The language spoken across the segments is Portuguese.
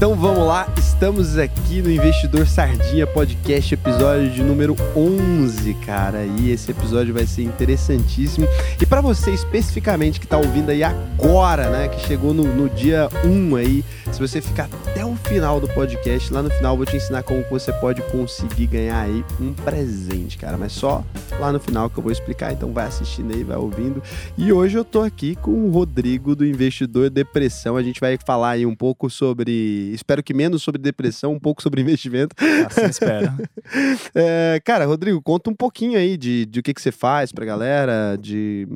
Então vamos lá, estamos aqui no Investidor Sardinha Podcast, episódio de número 11, cara. E esse episódio vai ser interessantíssimo. E para você especificamente que tá ouvindo aí agora, né, que chegou no, no dia 1 aí, se você ficar o final do podcast, lá no final eu vou te ensinar como você pode conseguir ganhar aí um presente, cara. Mas só lá no final que eu vou explicar, então vai assistindo aí, vai ouvindo. E hoje eu tô aqui com o Rodrigo do Investidor Depressão. A gente vai falar aí um pouco sobre espero que menos sobre depressão, um pouco sobre investimento. Assim espero. é, cara, Rodrigo, conta um pouquinho aí de, de o que, que você faz pra galera, de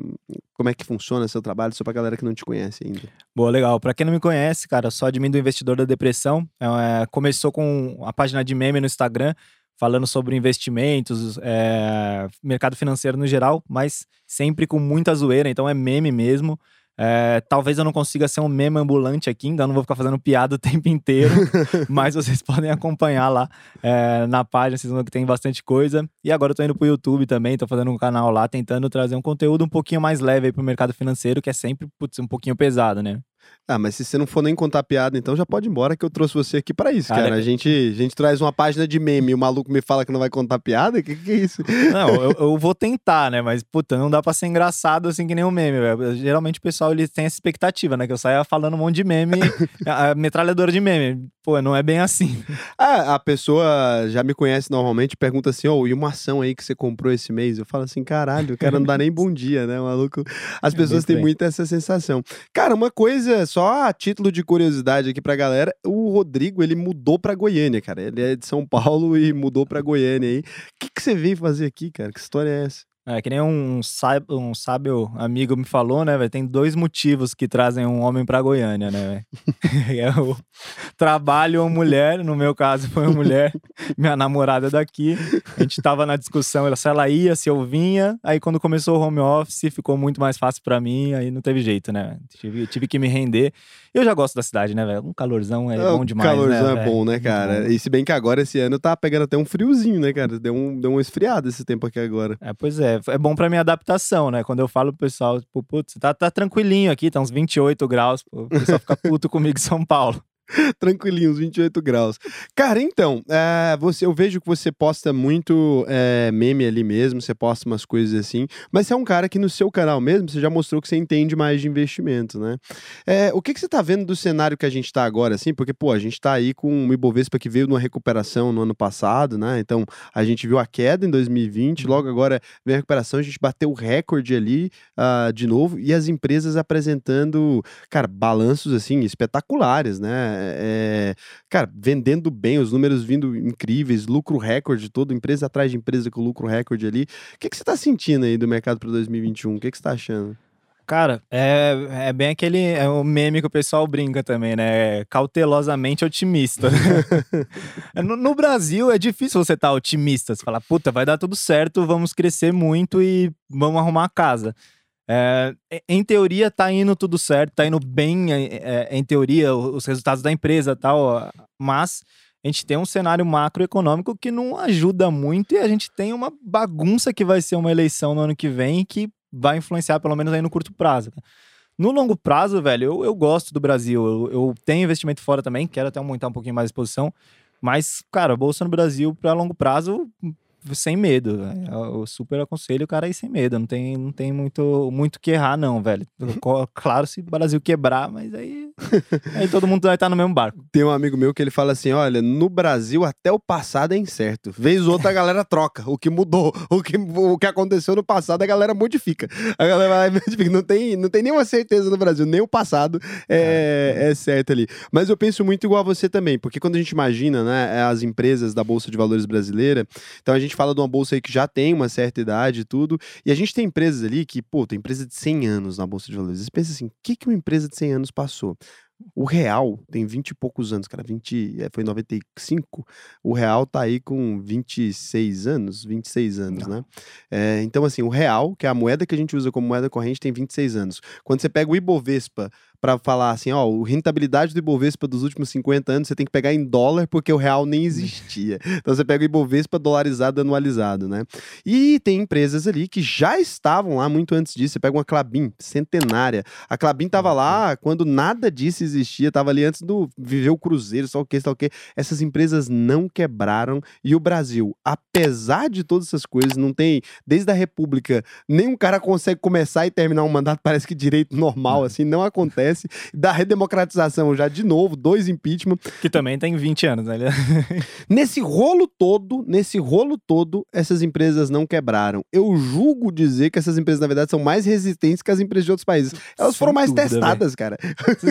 como é que funciona seu trabalho, só pra galera que não te conhece ainda. Boa, legal. Pra quem não me conhece, cara, sou admin do Investidor da Depressão. É, começou com a página de meme no Instagram, falando sobre investimentos, é, mercado financeiro no geral, mas sempre com muita zoeira, então é meme mesmo. É, talvez eu não consiga ser um meme ambulante aqui, ainda não vou ficar fazendo piada o tempo inteiro, mas vocês podem acompanhar lá é, na página, vocês vão ver que tem bastante coisa. E agora eu tô indo pro YouTube também, tô fazendo um canal lá, tentando trazer um conteúdo um pouquinho mais leve aí pro mercado financeiro, que é sempre putz, um pouquinho pesado, né? Ah, mas se você não for nem contar piada, então já pode ir embora que eu trouxe você aqui para isso, cara. cara. A, gente, a gente traz uma página de meme e o maluco me fala que não vai contar piada? Que que é isso? Não, eu, eu vou tentar, né? Mas, puta, não dá pra ser engraçado assim que nem um meme, velho. Geralmente o pessoal ele tem essa expectativa, né? Que eu saia falando um monte de meme, a metralhadora de meme. Pô, não é bem assim. Ah, a pessoa já me conhece normalmente pergunta assim, ô, oh, e uma ação aí que você comprou esse mês? Eu falo assim, caralho, o cara não dá nem bom dia, né, maluco? As é pessoas têm muito essa sensação. Cara, uma coisa só a título de curiosidade aqui pra galera, o Rodrigo, ele mudou pra Goiânia, cara. Ele é de São Paulo e mudou pra Goiânia aí. O que, que você veio fazer aqui, cara? Que história é essa? É, que nem um, sábio, um sábio amigo me falou, né, velho? Tem dois motivos que trazem um homem pra Goiânia, né, é o trabalho ou mulher, no meu caso foi uma mulher, minha namorada daqui. A gente tava na discussão, se ela ia, se eu vinha. Aí quando começou o home office, ficou muito mais fácil para mim, aí não teve jeito, né? Tive, tive que me render. Eu já gosto da cidade, né, velho? Um calorzão é, é bom demais, calorzão né, é bom, né, cara? E se bem que agora, esse ano, tá pegando até um friozinho, né, cara? Deu um, deu um esfriado esse tempo aqui agora. É, pois é. É bom pra minha adaptação, né? Quando eu falo pro pessoal, tipo, putz, tá, tá tranquilinho aqui, tá uns 28 graus, pô, o pessoal fica puto comigo em São Paulo. Tranquilinho, uns 28 graus. Cara, então, é, você, eu vejo que você posta muito é, meme ali mesmo, você posta umas coisas assim, mas você é um cara que no seu canal mesmo, você já mostrou que você entende mais de investimento, né? É, o que, que você tá vendo do cenário que a gente tá agora, assim? Porque, pô, a gente tá aí com o Ibovespa que veio numa recuperação no ano passado, né? Então, a gente viu a queda em 2020, uhum. logo agora vem a recuperação, a gente bateu o recorde ali uh, de novo, e as empresas apresentando, cara, balanços, assim, espetaculares, né? É, cara, vendendo bem, os números vindo incríveis, lucro recorde, toda empresa atrás de empresa com lucro recorde ali. O que, que você está sentindo aí do mercado para 2021? O que, que você está achando? Cara, é, é bem aquele é o meme que o pessoal brinca também, né? Cautelosamente otimista. no, no, Brasil é difícil você estar tá otimista. Você fala, puta, vai dar tudo certo, vamos crescer muito e vamos arrumar a casa. É, em teoria tá indo tudo certo, tá indo bem, é, é, em teoria, os resultados da empresa tal, mas a gente tem um cenário macroeconômico que não ajuda muito e a gente tem uma bagunça que vai ser uma eleição no ano que vem que vai influenciar pelo menos aí no curto prazo. No longo prazo, velho, eu, eu gosto do Brasil, eu, eu tenho investimento fora também, quero até aumentar um pouquinho mais a exposição, mas, cara, a bolsa no Brasil para longo prazo sem medo. Eu super aconselho o cara ir sem medo. Não tem, não tem muito muito que errar, não, velho. Uhum. Claro, se o Brasil quebrar, mas aí, aí todo mundo vai estar no mesmo barco. Tem um amigo meu que ele fala assim: olha, no Brasil até o passado é incerto. Vez outra a galera troca. O que mudou, o que, o que aconteceu no passado, a galera modifica. A galera vai modifica. Não tem, não tem nenhuma certeza no Brasil, nem o passado é, é certo ali. Mas eu penso muito igual a você também, porque quando a gente imagina né, as empresas da Bolsa de Valores brasileira, então a gente gente fala de uma bolsa aí que já tem uma certa idade e tudo, e a gente tem empresas ali que, pô, tem empresa de 100 anos na bolsa de valores. Você pensa assim, o que, que uma empresa de 100 anos passou? O real tem 20 e poucos anos, cara. 20, é, foi em 95. O real tá aí com 26 anos, 26 anos, Não. né? É, então, assim, o real, que é a moeda que a gente usa como moeda corrente, tem 26 anos. Quando você pega o Ibovespa para falar assim, ó, a rentabilidade do Ibovespa dos últimos 50 anos, você tem que pegar em dólar porque o real nem existia. Então você pega o Ibovespa dolarizado, anualizado, né? E tem empresas ali que já estavam lá muito antes disso. Você pega uma Clabin, centenária. A Clabin tava lá quando nada disso existia, tava ali antes do viver o cruzeiro, só o que, só o que. Essas empresas não quebraram e o Brasil, apesar de todas essas coisas, não tem desde a República, nenhum cara consegue começar e terminar um mandato, parece que direito normal assim, não acontece. Da redemocratização já de novo, dois impeachment. Que também tem 20 anos, né? nesse rolo todo, nesse rolo todo, essas empresas não quebraram. Eu julgo dizer que essas empresas na verdade são mais resistentes que as empresas de outros países. Elas Sem foram mais dúvida, testadas, véio. cara.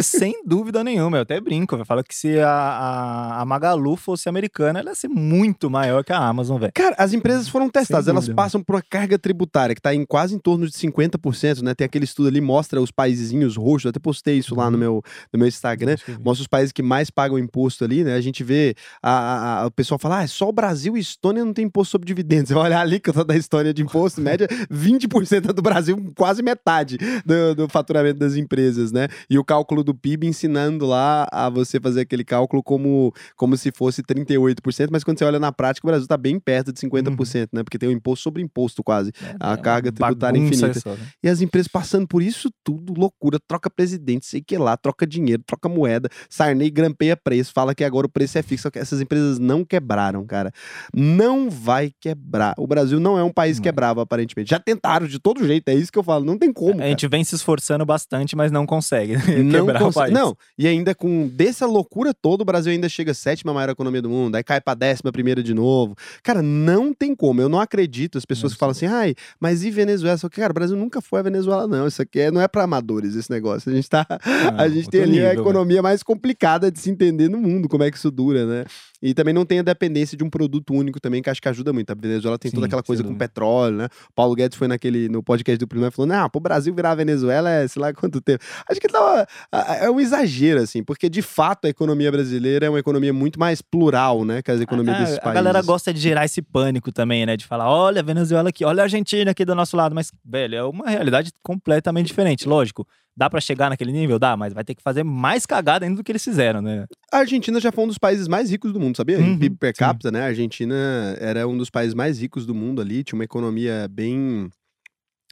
Sem dúvida nenhuma. Eu até brinco. Eu falo que se a, a, a, Magalu fosse americana, ela ia ser muito maior que a Amazon, velho. Cara, as empresas foram testadas. Elas passam por uma carga tributária que está em quase em torno de 50%, né? Tem aquele estudo ali, mostra os paisezinhos roxos. Até postei isso lá no uhum. meu, no meu Instagram. Mostra os países que mais pagam imposto ali, né? A gente vê a, a, o pessoal falar, ah, é só o Brasil e Estônia não tem imposto sobre dividendos. Você vai olhar ali que eu tô da história de imposto, média, 20% do Brasil, quase metade do, do faturamento das empresas, né? E o cálculo do PIB ensinando lá a você fazer aquele cálculo como, como se fosse 38%, mas quando você olha na prática, o Brasil está bem perto de 50%, uhum. né? Porque tem o imposto sobre imposto quase, é, a é carga tributária infinita. Só, né? E as empresas passando por isso tudo, loucura, troca presidente, sei que lá, troca dinheiro, troca moeda, Sarney grampeia preço, fala que agora o preço é fixo, que essas empresas não quebraram, cara. Não vai quebrar. O Brasil não é um país quebrável, aparentemente. Já tentaram de todo jeito, é isso que eu falo, não tem como. A gente vem se esforçando bastante, mas não consegue não quebrar cons... o país. Não, e ainda com dessa loucura toda, o Brasil ainda chega a sétima maior economia do mundo, aí cai pra décima primeira de novo. Cara, não tem como. Eu não acredito. As pessoas que falam assim, ai, mas e Venezuela? Só que, cara, o Brasil nunca foi a Venezuela, não. Isso aqui é, não é pra amadores, esse negócio. A gente tá. Não, a gente tem ali nível, a economia mais complicada de se entender no mundo, como é que isso dura, né? E também não tem a dependência de um produto único também, que acho que ajuda muito. A Venezuela tem Sim, toda aquela coisa com petróleo, né? Paulo Guedes foi naquele, no podcast do primeiro e falou: não, pro Brasil virar a Venezuela é sei lá quanto tempo. Acho que tava, é um exagero, assim, porque de fato a economia brasileira é uma economia muito mais plural, né? Que as economias é, desses países. A galera gosta de gerar esse pânico também, né? De falar: olha a Venezuela aqui, olha a Argentina aqui do nosso lado. Mas, velho, é uma realidade completamente diferente. Lógico. Dá para chegar naquele nível? Dá, mas vai ter que fazer mais cagada ainda do que eles fizeram, né? A Argentina já foi um dos países mais ricos do mundo, sabia? Uhum, em PIB per capita, sim. né? A Argentina era um dos países mais ricos do mundo ali, tinha uma economia bem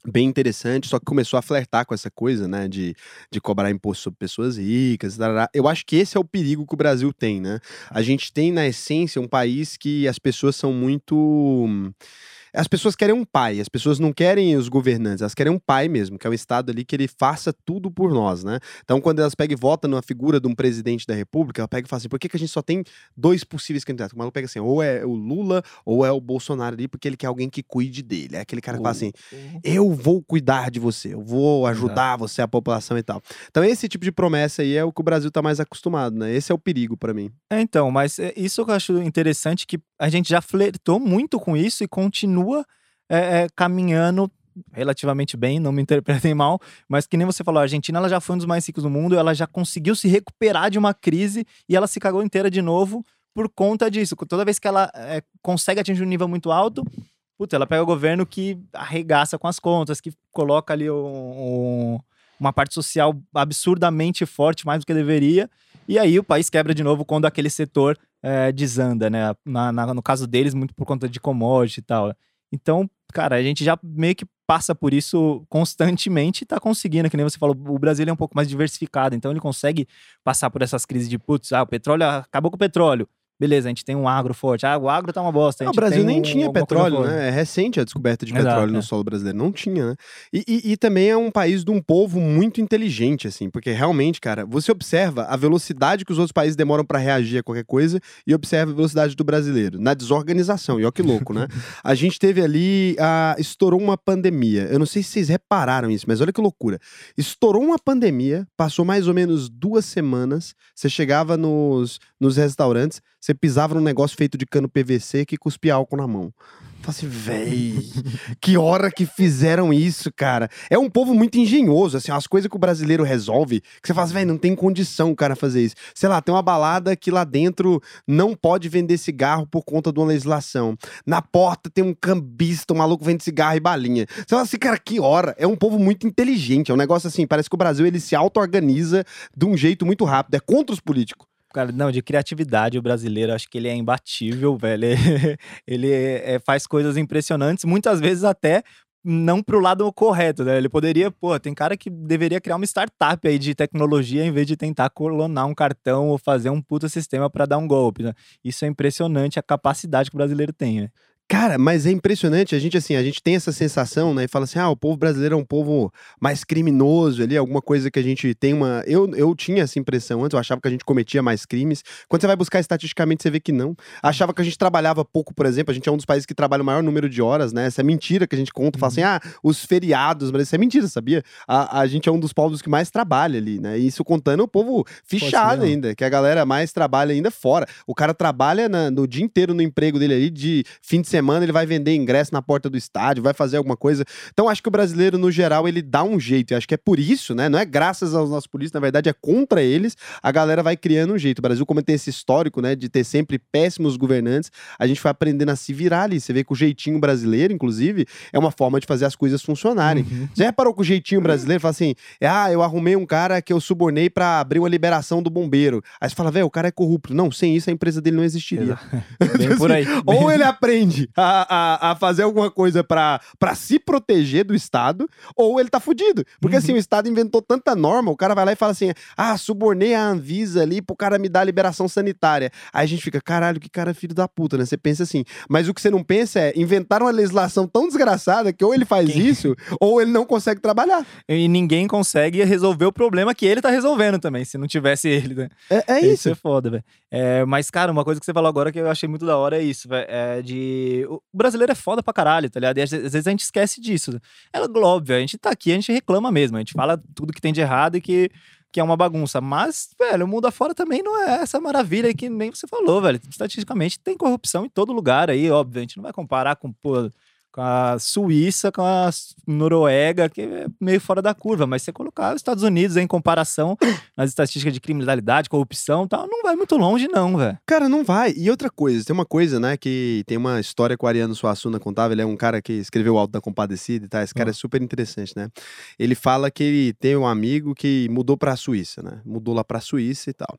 bem interessante, só que começou a flertar com essa coisa, né, de, de cobrar imposto sobre pessoas ricas. Eu acho que esse é o perigo que o Brasil tem, né? A gente tem, na essência, um país que as pessoas são muito as pessoas querem um pai, as pessoas não querem os governantes, elas querem um pai mesmo, que é um Estado ali que ele faça tudo por nós, né? Então, quando elas pegam e votam numa figura de um presidente da República, ela pega e fala assim: por que, que a gente só tem dois possíveis candidatos? O maluco pega assim: ou é o Lula ou é o Bolsonaro ali, porque ele quer alguém que cuide dele. É aquele cara que fala assim: eu vou cuidar de você, eu vou ajudar você, a população e tal. Então, esse tipo de promessa aí é o que o Brasil tá mais acostumado, né? Esse é o perigo para mim. É, então, mas é, isso que eu acho interessante que a gente já flertou muito com isso e continua é, é, caminhando relativamente bem, não me interpretem mal, mas que nem você falou, a Argentina ela já foi um dos mais ricos do mundo, ela já conseguiu se recuperar de uma crise e ela se cagou inteira de novo por conta disso. Toda vez que ela é, consegue atingir um nível muito alto, puta, ela pega o governo que arregaça com as contas, que coloca ali um, um, uma parte social absurdamente forte, mais do que deveria, e aí o país quebra de novo quando aquele setor é, desanda, né? Na, na, no caso deles, muito por conta de commodity e tal. Então, cara, a gente já meio que passa por isso constantemente e tá conseguindo, que nem você falou, o Brasil é um pouco mais diversificado, então ele consegue passar por essas crises de putz, ah, o petróleo acabou com o petróleo beleza, a gente tem um agro forte. Ah, o agro tá uma bosta. o Brasil nem um, tinha petróleo, né? É recente a descoberta de petróleo Exato, no é. solo brasileiro. Não tinha, né? E, e, e, também é um país de um povo muito inteligente, assim, porque realmente, cara, você observa a velocidade que os outros países demoram para reagir a qualquer coisa e observa a velocidade do brasileiro na desorganização. E ó que louco, né? a gente teve ali, a, estourou uma pandemia. Eu não sei se vocês repararam isso, mas olha que loucura. Estourou uma pandemia, passou mais ou menos duas semanas, você chegava nos, nos restaurantes, você pisava num negócio feito de cano PVC que cuspia álcool na mão. Fala assim, véi, que hora que fizeram isso, cara. É um povo muito engenhoso, assim, as coisas que o brasileiro resolve, que você fala assim, véi, não tem condição o cara fazer isso. Sei lá, tem uma balada que lá dentro não pode vender cigarro por conta de uma legislação. Na porta tem um cambista, um maluco vende cigarro e balinha. Você fala assim, cara, que hora. É um povo muito inteligente, é um negócio assim, parece que o Brasil ele se auto-organiza de um jeito muito rápido, é contra os políticos. Cara, não, de criatividade, o brasileiro, acho que ele é imbatível, velho. Ele, ele é, faz coisas impressionantes, muitas vezes até não pro lado correto, né? Ele poderia, pô, tem cara que deveria criar uma startup aí de tecnologia em vez de tentar clonar um cartão ou fazer um puta sistema para dar um golpe, né? Isso é impressionante a capacidade que o brasileiro tem, né? Cara, mas é impressionante, a gente assim, a gente tem essa sensação, né, e fala assim: "Ah, o povo brasileiro é um povo mais criminoso ali, alguma coisa que a gente tem uma eu, eu tinha essa impressão antes, eu achava que a gente cometia mais crimes. Quando você vai buscar estatisticamente, você vê que não. Achava que a gente trabalhava pouco, por exemplo, a gente é um dos países que trabalha o maior número de horas, né? Essa é mentira que a gente conta, fala assim: "Ah, os feriados", mas isso é mentira, sabia? A, a gente é um dos povos que mais trabalha ali, né? E isso contando o povo fichado ainda, que a galera mais trabalha ainda fora. O cara trabalha na, no dia inteiro no emprego dele ali de fim de semana semana ele vai vender ingresso na porta do estádio, vai fazer alguma coisa. Então acho que o brasileiro, no geral, ele dá um jeito. E acho que é por isso, né? Não é graças aos nossos polícias, na verdade é contra eles. A galera vai criando um jeito. O Brasil, como tem esse histórico, né, de ter sempre péssimos governantes, a gente foi aprendendo a se virar ali. Você vê que o jeitinho brasileiro, inclusive, é uma forma de fazer as coisas funcionarem. Uhum. Já reparou que o jeitinho brasileiro fala assim: ah, eu arrumei um cara que eu subornei para abrir uma liberação do bombeiro. Aí você fala, velho, o cara é corrupto. Não, sem isso a empresa dele não existiria. Bem por aí. Ou ele aprende a, a, a fazer alguma coisa para se proteger do Estado, ou ele tá fudido. Porque assim, uhum. assim, o Estado inventou tanta norma, o cara vai lá e fala assim: ah, subornei a Anvisa ali pro cara me dar liberação sanitária. Aí a gente fica, caralho, que cara filho da puta, né? Você pensa assim. Mas o que você não pensa é inventar uma legislação tão desgraçada que ou ele faz Quem? isso, ou ele não consegue trabalhar. E ninguém consegue resolver o problema que ele tá resolvendo também, se não tivesse ele, né? É, é isso. Isso é foda, velho. É, mas, cara, uma coisa que você falou agora que eu achei muito da hora é isso, velho. É de. O brasileiro é foda pra caralho, tá ligado? E às vezes a gente esquece disso. É óbvio, a gente tá aqui, a gente reclama mesmo, a gente fala tudo que tem de errado e que, que é uma bagunça. Mas, velho, o mundo afora também não é essa maravilha que nem você falou, velho. Estatisticamente tem corrupção em todo lugar aí, óbvio. A gente não vai comparar com, pô, com a Suíça, com a Noruega, que é meio fora da curva. Mas você colocar os Estados Unidos em comparação nas estatísticas de criminalidade, corrupção e tal, não vai muito longe, não, velho. Cara, não vai. E outra coisa, tem uma coisa, né, que tem uma história que o Ariano Suassuna contava, ele é um cara que escreveu o Alto da Compadecida e tal. Esse cara é super interessante, né? Ele fala que ele tem um amigo que mudou pra Suíça, né? Mudou lá pra Suíça e tal.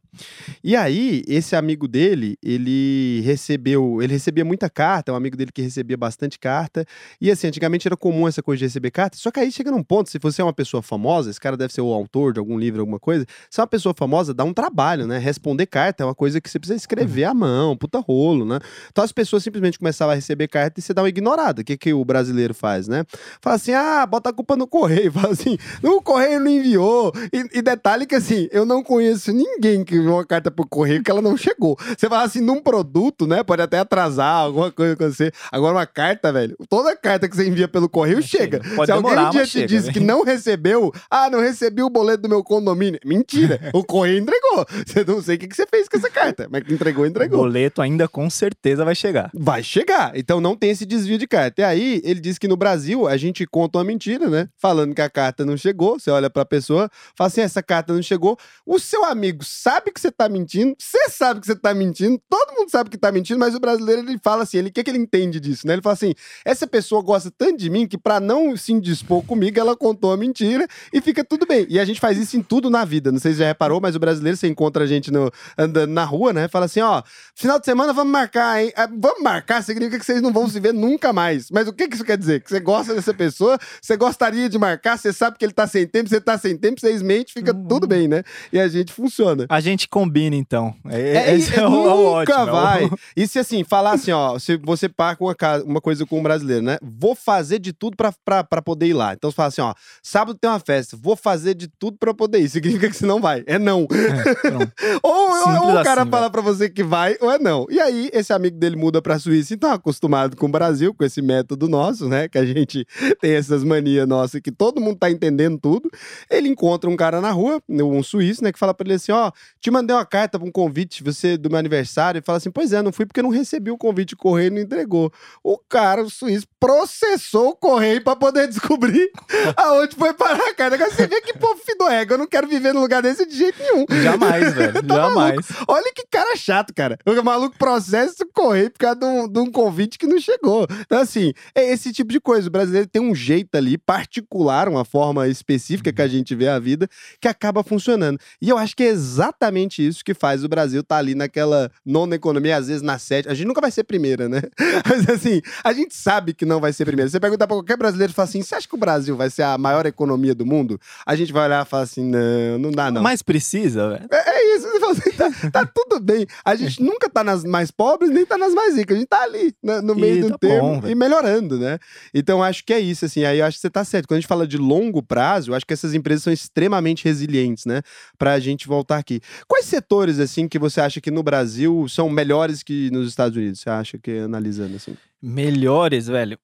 E aí, esse amigo dele, ele recebeu, ele recebia muita carta, é um amigo dele que recebia bastante carta, e assim, antigamente era comum essa coisa de receber carta, só que aí chega num ponto, se você é uma pessoa famosa, esse cara deve ser o autor de algum livro, alguma coisa, se é uma pessoa famosa, dá um trabalho, né? Responder carta é uma coisa que você precisa escrever uhum. à mão, puta rolo, né? Então as pessoas simplesmente começavam a receber carta e você dá uma ignorada. O que, que o brasileiro faz, né? Fala assim, ah, bota a culpa no correio. Fala assim, o correio não enviou. E, e detalhe que assim, eu não conheço ninguém que enviou uma carta pro correio que ela não chegou. Você fala assim, num produto, né? Pode até atrasar alguma coisa com você. Agora uma carta, velho, toda carta que você envia pelo correio chega. Pode Se demorar, alguém um dia te chega, disse né? que não recebeu, ah, não recebi o boleto do meu condomínio. Mentira, o correio entregou. Você não sei o que você fez com essa carta, mas que entregou, entregou. O boleto ainda com certeza vai chegar. Vai chegar. Então não tem esse desvio de carta. E aí, ele disse que no Brasil a gente conta uma mentira, né? Falando que a carta não chegou. Você olha pra pessoa, fala assim: essa carta não chegou. O seu amigo sabe que você tá mentindo, você sabe que você tá mentindo, todo mundo sabe que tá mentindo, mas o brasileiro ele fala assim: ele, o que, que ele entende disso, né? Ele fala assim: essa pessoa gosta tanto de mim que para não se indispor comigo, ela contou a mentira e fica tudo bem. E a gente faz isso em tudo na vida. Não sei se já reparou, mas o brasileiro, você encontra a gente no, andando na rua, né? Fala assim: ó, final de semana vamos marcar, hein? Ah, vamos marcar significa que vocês não vão se ver nunca mais. Mas o que, que isso quer dizer? Que você gosta dessa pessoa, você gostaria de marcar, você sabe que ele tá sem tempo, você tá sem tempo, vocês mentem, fica uhum. tudo bem, né? E a gente funciona. A gente combina, então. É, é, esse é, é, o, nunca ótimo, vai. E se assim, falar assim, ó, se você parca uma, uma coisa com um brasileiro, né? Vou fazer de tudo para poder ir lá. Então você fala assim, ó, sábado tem uma festa, vou fazer de tudo para poder ir. Significa que você não vai. É não. É, ou, ou, o cara assim, fala para você que vai, ou é não. E aí, esse amigo dele muda pra Suíça e tá acostumado com o Brasil, com esse método nosso, né? Que a gente tem essas manias nossas que todo mundo tá entendendo tudo. Ele encontra um cara na rua, um suíço, né? Que fala pra ele assim: ó, te mandei uma carta pra um convite você do meu aniversário. E fala assim: pois é, não fui porque não recebi o convite, o correio não entregou. O cara, o suíço, processou o correio pra poder descobrir aonde foi parar a carta. Agora você vê que povo fido ego. Eu não quero viver num lugar desse de jeito nenhum. Jamais. Velho. Jamais. Olha que cara chato, cara. O maluco processa o correio por causa de um, de um convite que não chegou. Então, assim, é esse tipo de coisa. O brasileiro tem um jeito ali particular, uma forma específica que a gente vê a vida, que acaba funcionando. E eu acho que é exatamente isso que faz o Brasil estar tá ali naquela nona economia, às vezes na sétima. A gente nunca vai ser primeira, né? Mas, assim, a gente sabe que não vai ser primeira. Você perguntar pra qualquer brasileiro e fala assim: você acha que o Brasil vai ser a maior economia do mundo? A gente vai olhar e falar assim: não, não dá, não. Mas precisa, velho. É, é isso, você fala assim, tá, tá tudo bem. A gente nunca tá nas mais pobres, nem tá nas mais ricas. A gente tá ali, né, no meio E do tá termo bom, e melhorando, né? Então acho que é isso, assim. Aí eu acho que você tá certo. Quando a gente fala de longo prazo, eu acho que essas empresas são extremamente resilientes, né? Pra gente voltar aqui. Quais setores, assim, que você acha que no Brasil são melhores que nos Estados Unidos? Você acha que analisando assim? Melhores, velho.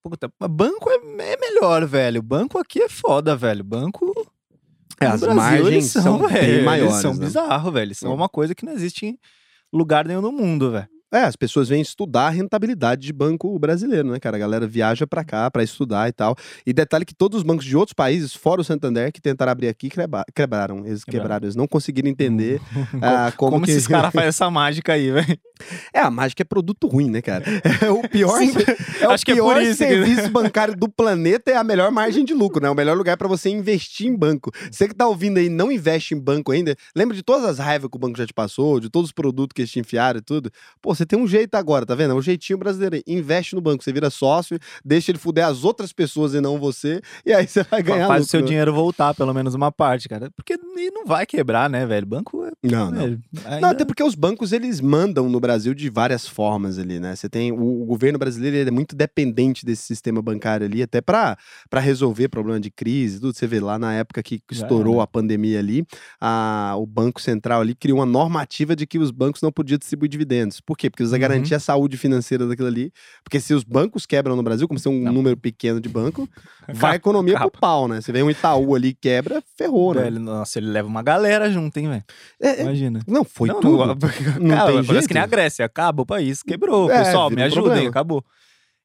Puta, banco é, é melhor, velho. Banco aqui é foda, velho. Banco. É, as Brasil, margens eles são bem velho, maiores, Eles são né? bizarros, velho. Eles são uma coisa que não existe em lugar nenhum no mundo, velho. É, as pessoas vêm estudar a rentabilidade de banco brasileiro, né, cara? A galera viaja pra cá pra estudar e tal. E detalhe que todos os bancos de outros países, fora o Santander, que tentaram abrir aqui, quebra- quebraram. Eles Quebraram. quebraram. Eles não conseguiram entender ah, como, Como, que... esses caras fazem essa mágica aí, velho? É, a mágica é produto ruim, né, cara? É o pior, Sim, é o é pior por isso que- serviço bancário do planeta é a melhor margem de lucro, né? O melhor lugar pra você investir em banco. Você que tá ouvindo aí e não investe em banco ainda, lembra de todas as raivas que o banco já te passou, de todos os produtos que eles te enfiaram e tudo? Pô, você tem um jeito agora, tá vendo? É o jeitinho brasileiro. Investe no banco, você vira sócio, deixa ele fuder as outras pessoas e não você, e aí você vai ganhar Faz o seu dinheiro voltar, pelo menos uma parte, cara. Porque não vai quebrar, né, velho? Banco é. Não, não. velho, Não, ainda- até porque os bancos eles mandam no Brasil de várias formas ali, né? Você tem o, o governo brasileiro ele é muito dependente desse sistema bancário ali, até para resolver problema de crise, tudo. Você vê lá na época que estourou era. a pandemia ali, a, o Banco Central ali criou uma normativa de que os bancos não podiam distribuir dividendos. Por quê? Porque eles Uhum. garantir a saúde financeira daquilo ali. Porque se os bancos quebram no Brasil, como se tem um Não. número pequeno de banco, vai a economia acaba. pro pau, né? Você vê um Itaú ali que quebra, ferrou, né? Velho, nossa, ele leva uma galera junto, hein, velho? É, é, Imagina. não, foi não, tudo. Não, Não cara, tem parece jeito. que nem a Grécia. Acaba o país, quebrou. É, Pessoal, me um ajudem, problema. acabou.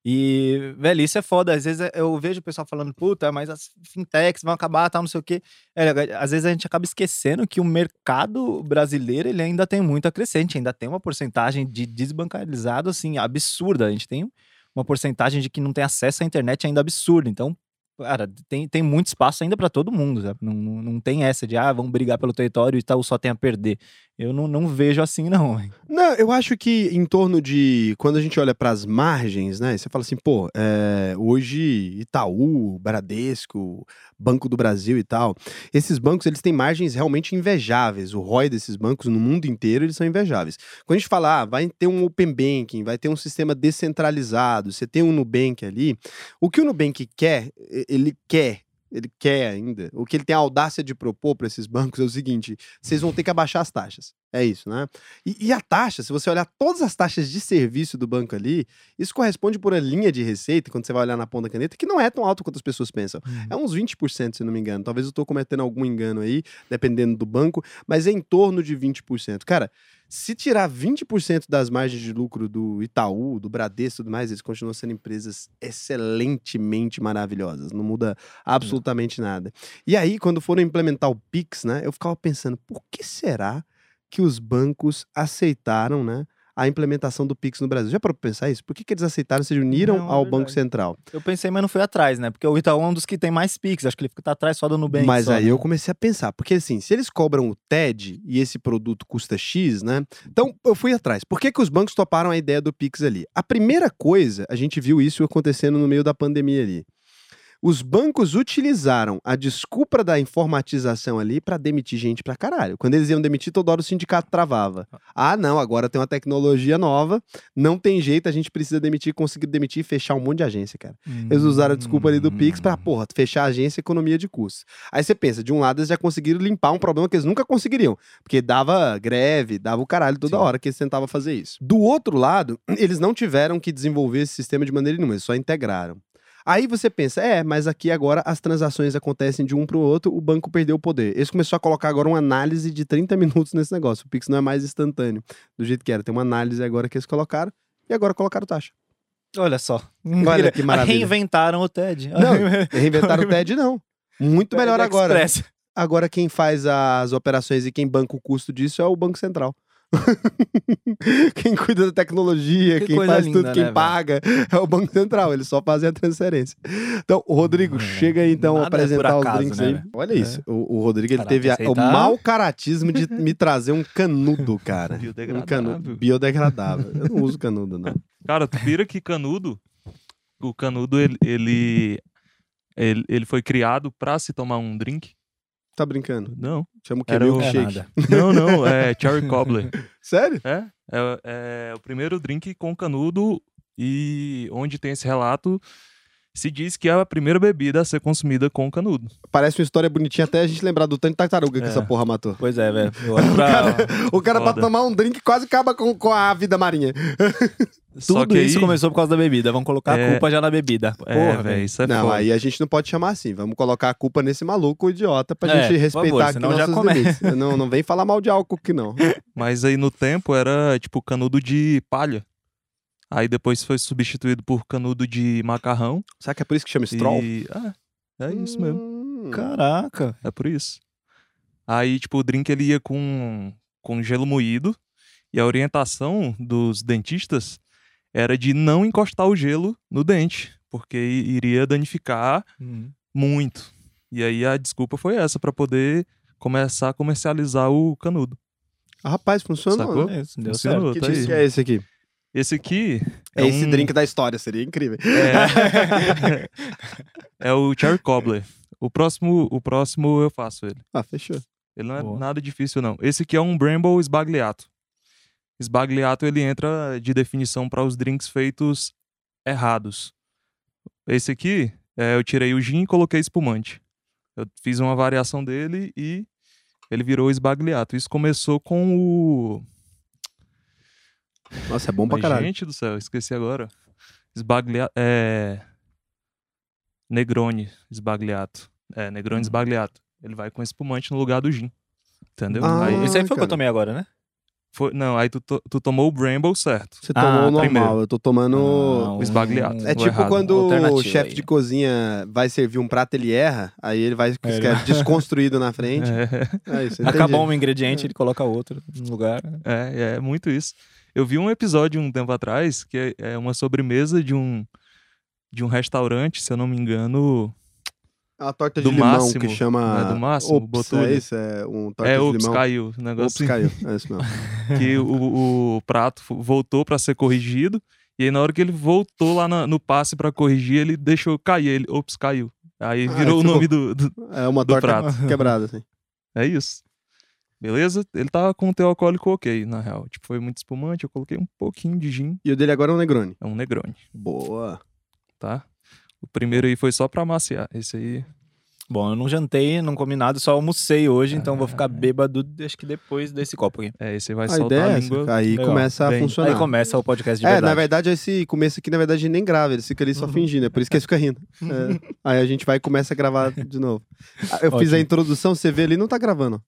E, velho, isso é foda. Às vezes eu vejo o pessoal falando, puta, mas as fintechs vão acabar, tal, não sei o quê. É, às vezes a gente acaba esquecendo que o mercado brasileiro, ele ainda tem muito a gente ainda tem uma porcentagem de desbancarizado, assim, absurda. A gente tem uma porcentagem de que não tem acesso à internet ainda absurda. Então, cara, tem, tem muito espaço ainda pra todo mundo, sabe? Não, não, não tem essa de, ah, vamos brigar pelo território e tal, só tem a perder. Eu não, não vejo assim, não. Não, eu acho que em torno de. Quando a gente olha para as margens, né? Você fala assim, pô, é, hoje Itaú, Bradesco, Banco do Brasil e tal, esses bancos eles têm margens realmente invejáveis. O ROI desses bancos no mundo inteiro eles são invejáveis. Quando a gente fala, ah, vai ter um Open Banking, vai ter um sistema descentralizado, você tem um Nubank ali, o que o Nubank quer, ele quer. Ele quer ainda. O que ele tem a audácia de propor para esses bancos é o seguinte: vocês vão ter que abaixar as taxas. É isso, né? E, e a taxa, se você olhar todas as taxas de serviço do banco ali, isso corresponde por uma linha de receita, quando você vai olhar na ponta da caneta, que não é tão alto quanto as pessoas pensam. É uns 20%, se não me engano. Talvez eu estou cometendo algum engano aí, dependendo do banco, mas é em torno de 20%. Cara, se tirar 20% das margens de lucro do Itaú, do Bradesco e tudo mais, eles continuam sendo empresas excelentemente maravilhosas. Não muda absolutamente nada. E aí, quando foram implementar o Pix, né, eu ficava pensando, por que será que os bancos aceitaram, né? A implementação do Pix no Brasil. Já para pensar isso? Por que, que eles aceitaram, se uniram Não, é ao Banco verdade. Central? Eu pensei, mas não fui atrás, né? Porque o Itaú é um dos que tem mais Pix. Acho que ele fica atrás só do Nubank. Mas só, aí né? eu comecei a pensar, porque assim, se eles cobram o TED e esse produto custa X, né? Então eu fui atrás. Por que, que os bancos toparam a ideia do Pix ali? A primeira coisa, a gente viu isso acontecendo no meio da pandemia ali. Os bancos utilizaram a desculpa da informatização ali para demitir gente pra caralho. Quando eles iam demitir, toda hora o sindicato travava. Ah, não, agora tem uma tecnologia nova, não tem jeito, a gente precisa demitir, conseguir demitir e fechar um monte de agência, cara. Eles usaram a desculpa ali do Pix pra, Hum. porra, fechar a agência e economia de custos. Aí você pensa, de um lado eles já conseguiram limpar um problema que eles nunca conseguiriam, porque dava greve, dava o caralho toda Sim. hora que eles tentavam fazer isso. Do outro lado, eles não tiveram que desenvolver esse sistema de maneira nenhuma, eles só integraram. Aí você pensa, é, mas aqui agora as transações acontecem de um pro outro, o banco perdeu o poder. Eles começaram a colocar agora uma análise de 30 minutos nesse negócio. O Pix não é mais instantâneo, do jeito que era. Tem uma análise agora que eles colocaram, e agora colocaram taxa. Olha só. Olha que maravilha. Reinventaram o TED. Não, reinventaram o TED, não. Muito melhor agora. Agora quem faz as operações e quem banca o custo disso é o Banco Central. quem cuida da tecnologia, Que quem faz linda, tudo, quem né, paga é o Banco Central. Eles só fazem a transferência. Então, o Rodrigo, É, chega aí então nada é apresentar os acaso, drinks né, aí. velho? Olha isso. O, o Rodrigo ele Caraca, teve a- o mau caratismo de me trazer um canudo, cara. Um Biodegradável. canudo biodegradável. Eu não uso canudo, não. Cara, tu vira que canudo, o canudo, ele, ele, ele, ele foi criado pra se tomar um drink? Tá brincando? Não. Chama o que? Era É Milkshake. nada. Não, não, é cherry cobbler. Sério? É, é, é o primeiro drink com canudo e onde tem esse relato, se diz que é a primeira bebida a ser consumida com canudo. Parece uma história bonitinha até a gente lembrar do tanto de tartaruga que É. essa porra matou. Pois é, velho. Olho pra... O cara pra tomar um drink quase acaba com, com a vida marinha. Só Tudo que isso aí, começou por causa da bebida. Vamos colocar É. a culpa já na bebida. É, Porra, velho, velho. isso é não, foda. aí a gente não pode chamar assim. Vamos colocar a culpa nesse maluco idiota pra É, gente respeitar favor, aqui senão já nossos começa. limites. Não, não vem falar mal de álcool aqui, não. Mas aí no tempo era tipo canudo de palha. Aí depois foi substituído por canudo de macarrão. Será que é por isso que chama Stroll? E... Ah, é isso mesmo. Hum. Caraca. É por isso. Aí, tipo, o drink ele ia com, com gelo moído. E a orientação dos dentistas era de não encostar o gelo no dente, porque iria danificar Hum. muito. E aí a desculpa foi essa, pra poder começar a comercializar o canudo. Ah, rapaz, funcionou. Sacou? né? É deu Funcionou. certo. Que tá que é esse aqui? Esse aqui É, esse um- drink da história, seria incrível. É, é o Cherry Cobbler. O próximo, o próximo eu faço ele. Ah, fechou. Ele não é Boa. nada difícil, não. Esse aqui é um Bramble Sbagliato. Sbagliato, ele entra de definição para os drinks feitos errados. Esse aqui, é, eu tirei o gin e coloquei espumante. Eu fiz uma variação dele e ele virou Sbagliato. Isso começou com o... Nossa, é bom pra Ai, caralho. Gente do céu, esqueci agora. Sbagliato. É. Negroni Sbagliato. É, Negroni Uhum. Sbagliato. Ele vai com espumante no lugar do gin. Entendeu? Ah, aí Esse aí foi o que eu tomei agora, né? foi, não, aí tu, to- tu tomou o Bramble certo. Você Ah, tomou o normal, primeiro. eu tô tomando. Ah, o esbagliato. É tipo errado. quando o chefe de cozinha vai servir um prato, ele erra, aí ele vai É, desconstruído na frente. É, É isso. Acabou um ingrediente, ele coloca outro no lugar. é, é muito isso. Eu vi um episódio um tempo atrás que é, é uma sobremesa de um de um restaurante, se eu não me engano. É uma torta de do limão máximo, que chama. não é do máximo, Ops, Botura? é isso, é um torta é, de ops, limão. caiu. O Ops, negócio caiu. É isso mesmo. que o, o prato voltou pra ser corrigido. E aí, na hora que ele voltou lá na- no passe pra corrigir, ele deixou cair. Ele, ops, caiu. Aí Ah, virou o ficou- nome do, do- É uma Do torta prato. quebrada, assim. É isso. Beleza? Ele tava com o teu alcoólico ok, na real. Tipo, foi muito espumante, eu coloquei um pouquinho de gin. E o dele agora é um Negroni. É um Negroni, Boa. tá? O primeiro aí foi só pra amaciar. Esse aí. Bom, eu não jantei, não comi nada, só almocei hoje, então vou ficar bêbado acho que depois desse copo aqui. É, esse aí vai A soltar ideia é a essa. língua. Aí Legal. começa a Bem. funcionar. Aí começa o podcast de É, verdade. na verdade, esse começo aqui, na verdade, nem grava, eles ficam ali só Uhum. fingindo, é por isso que eles ficam rindo. É. Aí a gente vai e começa a gravar de novo. Ah, Eu fiz a introdução, você vê ali, não tá gravando.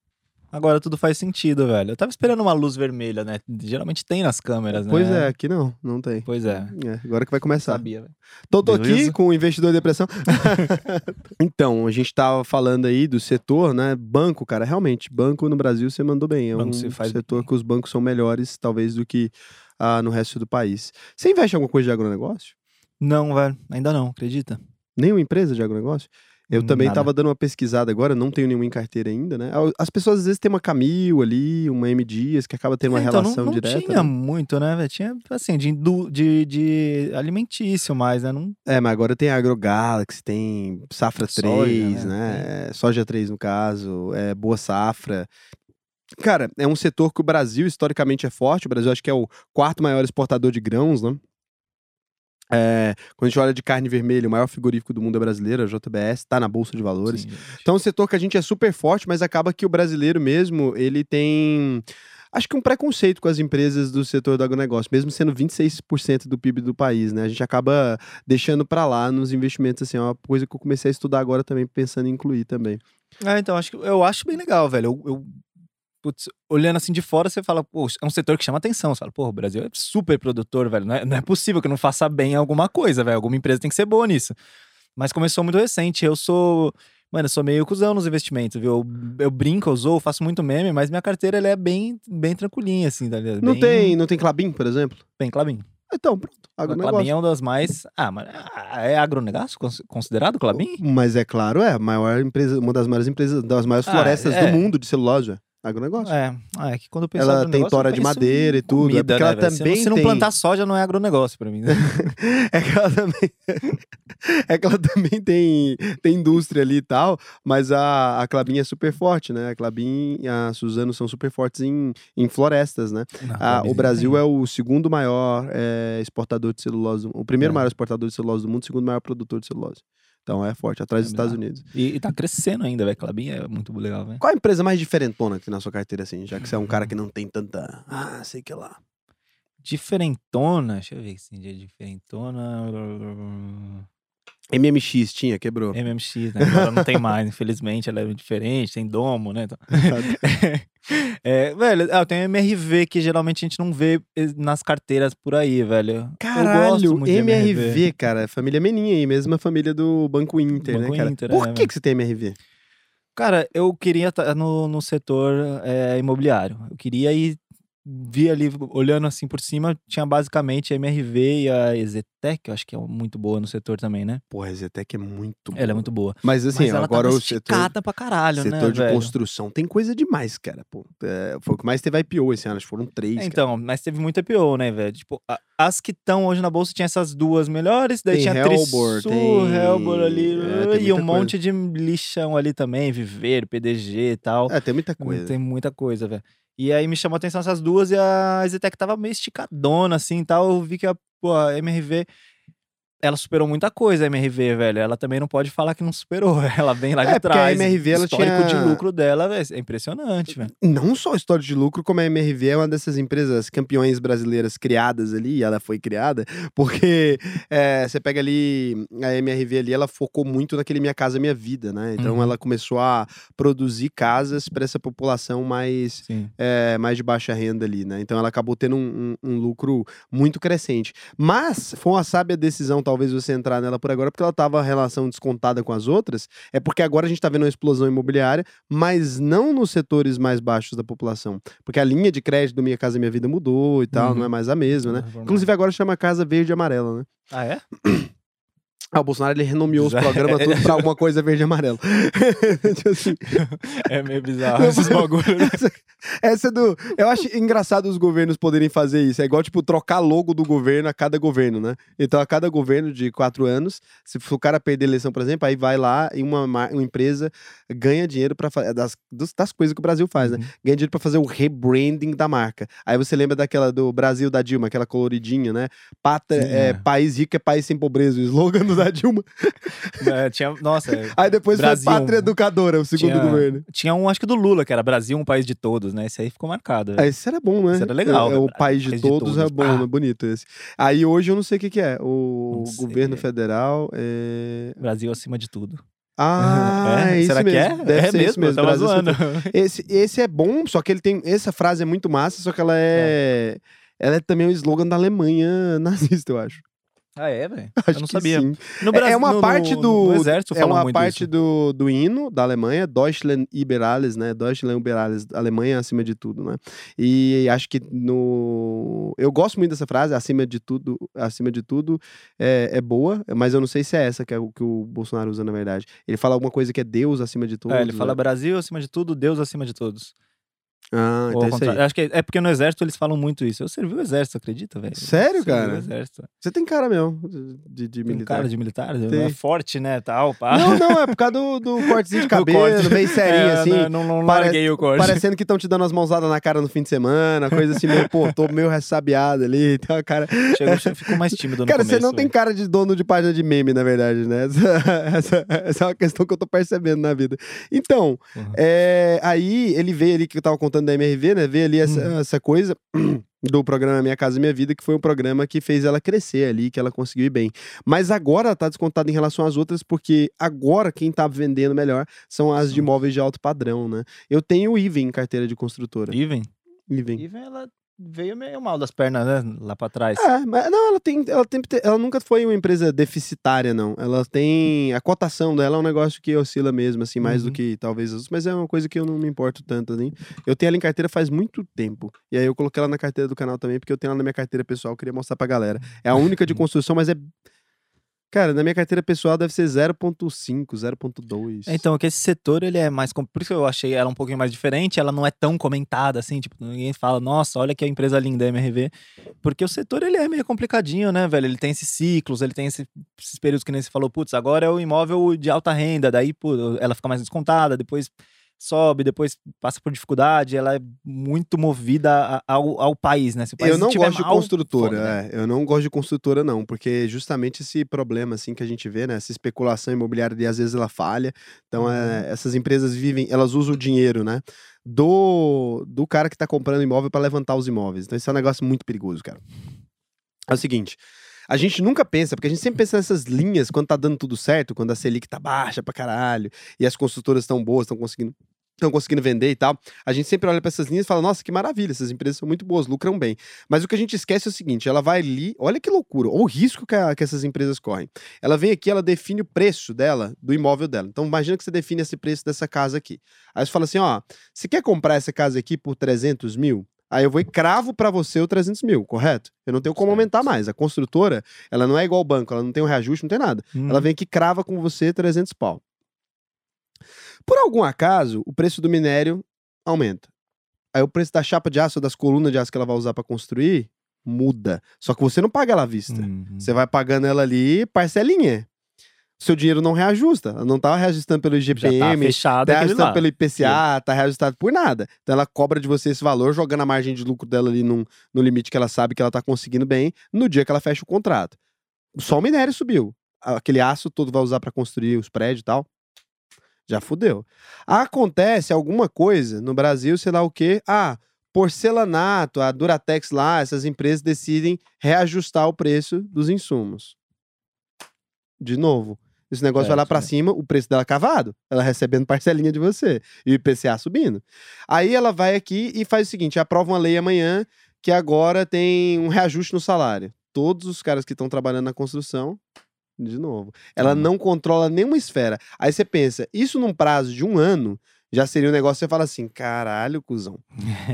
Agora tudo faz sentido, velho. Eu tava esperando uma luz vermelha, né? Geralmente tem nas câmeras, né? Pois é, aqui não, não tem. Pois é. É, agora que vai começar. Sabia, velho. Tô, tô aqui com o investidor em depressão. então, a gente tava falando aí do setor, né? Banco, cara, realmente, banco no Brasil você mandou bem. É um setor bem. que os bancos são melhores, talvez, do que ah, no resto do país. Você investe em alguma coisa de agronegócio? Não, velho. Ainda não, acredita? Nenhuma empresa de agronegócio? Eu também Nada. tava dando uma pesquisada agora, não tenho nenhuma em carteira ainda, né? As pessoas às vezes têm uma Camil ali, uma M Dias, que acaba tendo uma É, então, relação não, não direta. tinha né? muito, né? Tinha, assim, de, de, de alimentício mais, né? Não, É, mas agora tem a AgroGalaxy, tem Safra Soja, 3, né? né? É, Soja 3 no caso, é Boa Safra. Cara, é um setor que o Brasil historicamente é forte. O Brasil acho que é o quarto maior exportador de grãos, né? É, quando a gente olha de carne vermelha, o maior frigorífico do mundo é brasileiro, a JBS, está na Bolsa de Valores. sim. Então é um setor que a gente é super forte, mas acaba que o brasileiro mesmo, ele tem. Acho que um preconceito com as empresas do setor do agronegócio, mesmo sendo 26% do PIB do país, né? A gente acaba deixando pra lá nos investimentos, assim, é uma coisa que eu comecei a estudar agora também, pensando em incluir também. É, então, acho que eu acho bem legal, velho. Eu, eu- putz, olhando assim de fora, você fala, pô, é um setor que chama atenção. Você fala, pô, o Brasil é super produtor, velho. Não é, não é possível que não faça bem alguma coisa, velho. Alguma empresa tem que ser boa nisso. Mas começou muito recente. Eu sou Mano, eu sou meio cuzão nos investimentos, viu? Eu, eu brinco, eu zoo, faço muito meme, mas minha carteira ela é bem, bem tranquilinha, assim, tá ligado? Não bem, tem, não tem Clabin, por exemplo? Bem Clabin. Então, pronto. Agronegócio. Clabin é uma das mais. Ah, mas ah, é agronegócio cons- considerado Clabin? Mas é claro, é a maior empresa, uma das maiores empresas, das maiores Ah, florestas é. do mundo de celulose. É Agronegócio. É, ah, é que quando eu penso Ela tem tora de madeira em e tudo, é comida, porque né, ela velho? Se não- também Se não tem- plantar soja, não é agronegócio pra mim. né? É que ela também. é que ela também tem, tem indústria ali e tal, mas a, a Clabin é super forte, né? A Clabin e a Suzano são super fortes em, em florestas, né? Não, Clabin o Brasil tem. é o segundo maior eh, exportador de celulose, o primeiro É. maior exportador de celulose do mundo, o segundo maior produtor de celulose. Então é forte, atrás É dos Estados. Unidos. E, e tá crescendo ainda, velho. Clabin é muito legal, velho. Qual a empresa mais diferentona que tem na sua carteira, assim? Já que você é um cara que não tem tanta. Ah, sei que lá. Diferentona, deixa eu ver assim, de diferentona. MMX tinha, quebrou. MMX, né? Agora não tem mais, infelizmente, ela é diferente, tem domo, né? Então- É, velho, ah, tem MRV que geralmente a gente não vê eh, nas carteiras por aí, velho. Eu Caralho, de MRV, cara. Família Meninha aí, mesma família do Banco Inter, Banco né, cara? Inter, Por é, que, velho. que você tem MRV? Cara, eu queria estar no, no setor eh, imobiliário. Eu queria ir, vi ali, olhando assim por cima, tinha basicamente a MRV e a Ezetec, eu acho que é muito boa no setor também, né? Porra, a Zetec é muito boa. Ela é muito boa. Mas assim, Mas ela agora tá o setor, pra caralho, setor né, de velho? construção tem coisa demais, cara. Pô, É, foi o que mais teve IPO esse ano, acho que foram três. É. Então, mas teve muito IPO, né, velho? Tipo, a- as que estão hoje na bolsa tinha essas duas melhores, daí Tem tinha Helbor, Trisul, tem- Helbor ali, é, e um muita monte de lixão ali também, Viveiro, PDG e tal. É, tem muita coisa. Tem muita coisa, velho. E aí me chamou a atenção essas duas e a Zetec tava meio esticadona, assim, e tal. Eu vi que a, pô, a MRV, ela superou muita coisa, a MRV, velho. Ela também não pode falar que não superou. Ela vem lá de É, a trás. MRV, ela o histórico tinha- de lucro dela, velho, é impressionante, velho. Não só história de lucro, como a MRV é uma dessas empresas campeões brasileiras criadas ali, e ela foi criada, porque é, você pega ali, a MRV ali, ela focou muito naquele Minha Casa Minha Vida, né? Então Uhum. ela começou a produzir casas para essa população mais é, mais de baixa renda ali, né? Então ela acabou tendo um, um- um lucro muito crescente. Mas foi uma sábia decisão, talvez, você entrar nela por agora, porque ela tava relação descontada com as outras. É porque agora a gente tá vendo uma explosão imobiliária, mas não nos setores mais baixos da população. Porque a linha de crédito do Minha Casa Minha Vida mudou e tal, Uhum. não é mais a mesma, né? Reformado. Inclusive agora chama Casa Verde e Amarela, né? Ah, é? Ah, o Bolsonaro ele renomeou os programas todos pra alguma coisa verde e amarelo. tipo assim, É meio bizarro esses bagulhos. né? essa, essa é do. Eu acho engraçado os governos poderem fazer isso. É igual, tipo, trocar logo do governo a cada governo, né? Então, a cada governo de quatro anos, se o cara perder a eleição, por exemplo, aí vai lá e uma, uma empresa ganha dinheiro para das, dos- das coisas que o Brasil faz, né? Uhum. Ganha dinheiro pra fazer o rebranding da marca. Aí você lembra daquela do Brasil da Dilma, aquela coloridinha, né? Pátria, é, é. país rico é país sem pobreza, o slogan do da Dilma. É, tinha, nossa, é, Aí depois Brasil. foi Pátria Educadora, o segundo Tinha- governo. tinha um, acho que do Lula, que era Brasil, um país de todos, né? Esse aí ficou marcado. velho. Ah, esse era bom, né? Esse era legal, É, é o né? país de País de todos, é todos. bom, Ah. né? Bonito esse. Aí hoje eu não sei o que, que é. O Não sei. governo federal é. Brasil acima de tudo. Ah, é, isso Será mesmo. que é? Deve é ser mesmo, isso mesmo. tava zoando. Esse, esse é bom, só que ele tem. Essa frase é muito massa, só que ela é. Ela é também o slogan da Alemanha nazista, eu acho. Ah, é, velho? Eu não sabia. sim. No É- Brasil, é uma no- parte do- No exército É uma parte isso. do, do hino da Alemanha, Deutschland über alles, né? Deutschland über alles, Alemanha acima de tudo, né? E acho que no. Eu gosto muito dessa frase, acima de tudo, acima de tudo é, é boa, mas eu não sei se é essa que é o que o Bolsonaro usa, na verdade. Ele fala alguma coisa que é Deus acima de tudo. É, ele fala Brasil acima de tudo, Deus acima de todos. Ah, então é isso aí. Acho que é porque no exército eles falam muito isso. Eu servi o exército, acredita, velho? Sério, cara? O exército. Você tem cara mesmo de, de Tem militar. cara de militar, Tem. é forte, né, tal, pá. Não, não, é por causa do, do cortezinho de cabelo, corte. meio serinho É, assim. Não, não parece- larguei o corte. Parecendo que estão te dando as mãozadas na cara no fim de semana, coisa assim, meio, pô, tô meio ressabiado ali, então, cara. Chegou, chegou- ficou mais tímido no Cara, começo. você não tem velho. cara de dono de página de meme, na verdade, né? Essa, essa- essa é uma questão que eu tô percebendo na vida. Então, Uhum. é, aí ele veio ali que eu tava contando da MRV, né? Veio ali essa, Uhum. essa coisa do programa Minha Casa Minha Vida, que foi um programa que fez ela crescer ali, que ela conseguiu ir bem. Mas agora tá descontada em relação às outras, porque agora quem tá vendendo melhor são as de imóveis de alto padrão, né? Eu tenho o Iven em carteira de construtora. Even? Iven. Even, ela veio meio mal das pernas, né? Lá pra trás. É, mas não, ela tem, ela tem, ela nunca foi uma empresa deficitária, não. Ela tem, a cotação dela é um negócio que oscila mesmo, assim, mais do Uhum. que talvez as mas é uma coisa que eu não me importo tanto, assim. Eu tenho ela em carteira faz muito tempo, e aí eu coloquei ela na carteira do canal também, porque eu tenho ela na minha carteira pessoal, eu queria mostrar pra galera. É a única de construção, mas é... Cara, na minha carteira pessoal deve ser 0.5, 0.2. Então, que esse setor, ele é mais. Por isso eu achei ela um pouquinho mais diferente. Ela não é tão comentada assim. Tipo, ninguém fala, nossa, olha que empresa linda, MRV. Porque o setor, ele é meio complicadinho, né, velho? Ele tem esses ciclos, ele tem esse- esses períodos que nem você falou, putz, agora é o imóvel de alta renda. Daí, pô, ela fica mais descontada, depois sobe, depois passa por dificuldade. Ela é muito movida ao, ao país, né? País Eu não gosto de mal, construtora, foda, né? é. Eu não gosto de construtora, não, porque justamente esse problema, assim, que a gente vê, né? Essa especulação imobiliária, e às vezes ela falha. Então, Uhum. é, essas empresas vivem, elas usam o dinheiro, né? Do, do cara que tá comprando imóvel para levantar os imóveis. Então, isso é um negócio muito perigoso, cara. É o seguinte. A gente nunca pensa, porque a gente sempre pensa nessas linhas quando tá dando tudo certo, quando a Selic tá baixa pra caralho, e as construtoras estão boas, estão conseguindo estão conseguindo vender e tal. A gente sempre olha para essas linhas e fala: "Nossa, que maravilha, essas empresas são muito boas, lucram bem". Mas o que a gente esquece é o seguinte, ela vai ali, olha que loucura, o risco que, a- que essas empresas correm. Ela vem aqui, ela define o preço dela, do imóvel dela. Então imagina que você define esse preço dessa casa aqui. Aí você fala assim, ó, você quer comprar essa casa aqui por 300 mil? Aí eu vou e cravo para você o 300 mil, correto? Eu não tenho como Certo. aumentar mais. A construtora, ela não é igual ao banco, ela não tem um reajuste, não tem nada. Hum, Ela vem aqui e crava com você 300 pau. Por algum acaso, o preço do minério aumenta. Aí o preço da chapa de aço, das colunas de aço que ela vai usar para construir, muda. Só que você não paga ela à vista. uhum. Você vai pagando ela ali parcelinha. Seu dinheiro não reajusta. Ela não tá reajustando pelo Já tá IGPM, fechado tá reajustando lá. pelo IPCA, tá reajustado por nada. Então ela cobra de você esse valor, jogando a margem de lucro dela ali num, no limite que ela sabe que ela tá conseguindo bem, no dia que ela fecha o contrato. Só o minério subiu. Aquele aço todo vai usar para construir os prédios e tal. Já fudeu. Acontece alguma coisa no Brasil, sei lá o quê. Ah, porcelanato, a Duratex lá, essas empresas decidem reajustar o preço dos insumos. De novo. Esse negócio vai lá né? cima, o preço dela cavado, ela recebendo parcelinha de você e o IPCA subindo. Aí ela vai aqui e faz o seguinte: aprova uma lei amanhã que agora tem um reajuste no salário. Todos os caras que estão trabalhando na construção, de novo. Ela Toma. não controla nenhuma esfera. Aí você pensa, isso num prazo de um ano já seria um negócio que você fala assim: caralho, cuzão,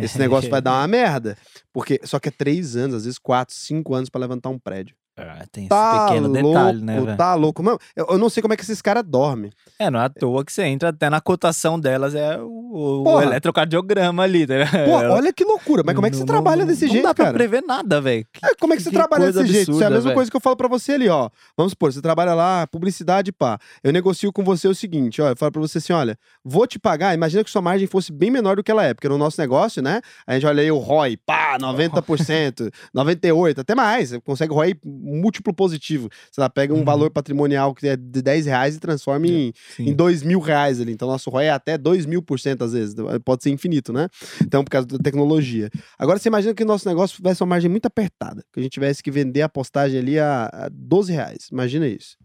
esse negócio vai dar uma merda. Porque só que é três anos, às vezes quatro, cinco anos pra levantar um prédio. Ah, tem esse Tá pequeno louco, detalhe, né, velho? tá louco. Mano, eu, eu não sei como é que esses caras dormem. É, não é à toa que você entra até na cotação delas, é o, o eletrocardiograma ali, tá ligado? Pô, olha que loucura. Mas como é que você não- trabalha não- desse não jeito, dá pra cara? prever nada, velho. É, como é que você Que trabalha desse jeito? Isso é a absurda, mesma velho. coisa que eu falo pra você ali, ó. Vamos supor, você trabalha lá, publicidade, pá. Eu negocio com você o seguinte, ó. Eu falo pra você assim, olha, vou te pagar. Imagina que sua margem fosse bem menor do que ela é, porque no nosso negócio, né? A gente olha aí o ROI, pá, 90%, 98%, até mais. Você consegue ROI múltiplo positivo. Você lá pega um Uhum. valor patrimonial que é de 10 reais e transforma em, em 2 mil reais ali. Então, nosso ROI é até 2 mil por cento às vezes. Pode ser infinito, né? Então, por causa da tecnologia. Agora, você imagina que o nosso negócio tivesse uma margem muito apertada. Que a gente tivesse que vender a postagem ali a, a 12 reais. Imagina isso.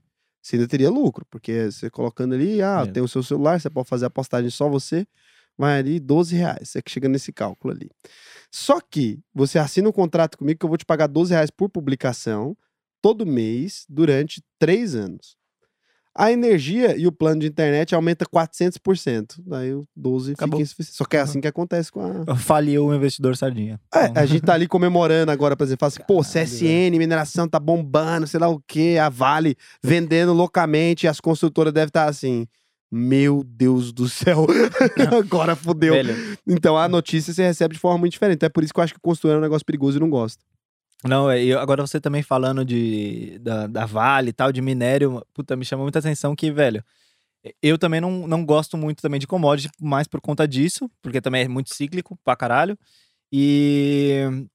Você ainda teria lucro, porque você colocando ali, ah, É. tem o seu celular, você pode fazer a postagem só você, vai ali 12 reais. Você que chega nesse cálculo ali. Só que você assina um contrato comigo que eu vou te pagar 12 reais por publicação, todo mês, durante três anos. A energia e o plano de internet aumenta 400%. Daí o 12 Acabou. fica insuficiente. Só que é assim que acontece com a. Faliu o investidor sardinha. É, a gente tá ali comemorando agora, por exemplo, fala assim, pô, CSN, mineração tá bombando, sei lá o quê, a Vale vendendo loucamente, e as construtoras devem estar assim. Meu Deus do céu, agora. Velho, Então a notícia você recebe de forma muito diferente. Então é por isso que eu acho que construir é um negócio perigoso e não gosto. Não, é, e agora você também falando de, da, da Vale e tal, de minério, puta, me chamou muita atenção que, velho, eu também não, não gosto muito também de commodity, mais por conta disso, porque também é muito cíclico pra caralho. E,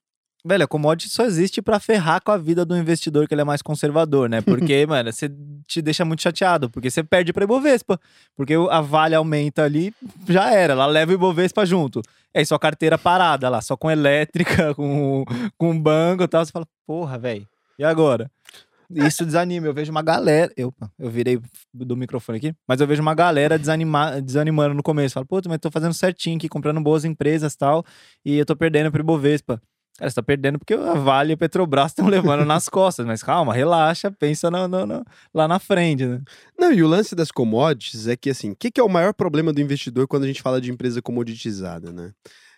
velho, a commodity só existe pra ferrar com a vida do investidor que ele é mais conservador, né? Porque, mano, você te deixa muito chateado, porque você perde pra Ibovespa, porque a Vale aumenta ali, já era, ela leva o Ibovespa junto. É só carteira parada lá, só com elétrica, com, com banco e tal. Você fala, porra, velho, e agora? Isso desanima. Eu vejo uma galera. Eu, eu virei do microfone aqui, mas eu vejo uma galera desanima, desanimando no começo. Fala, pô, mas tô fazendo certinho aqui, comprando boas empresas e tal, e eu tô perdendo pro Ibovespa. Cara, você tá perdendo porque a Vale e a Petrobras estão levando nas costas. Mas calma, relaxa, pensa no, no- no- lá na frente, né? Não, e o lance das commodities é que, assim, o que, que é o maior problema do investidor quando a gente fala de empresa comoditizada, né?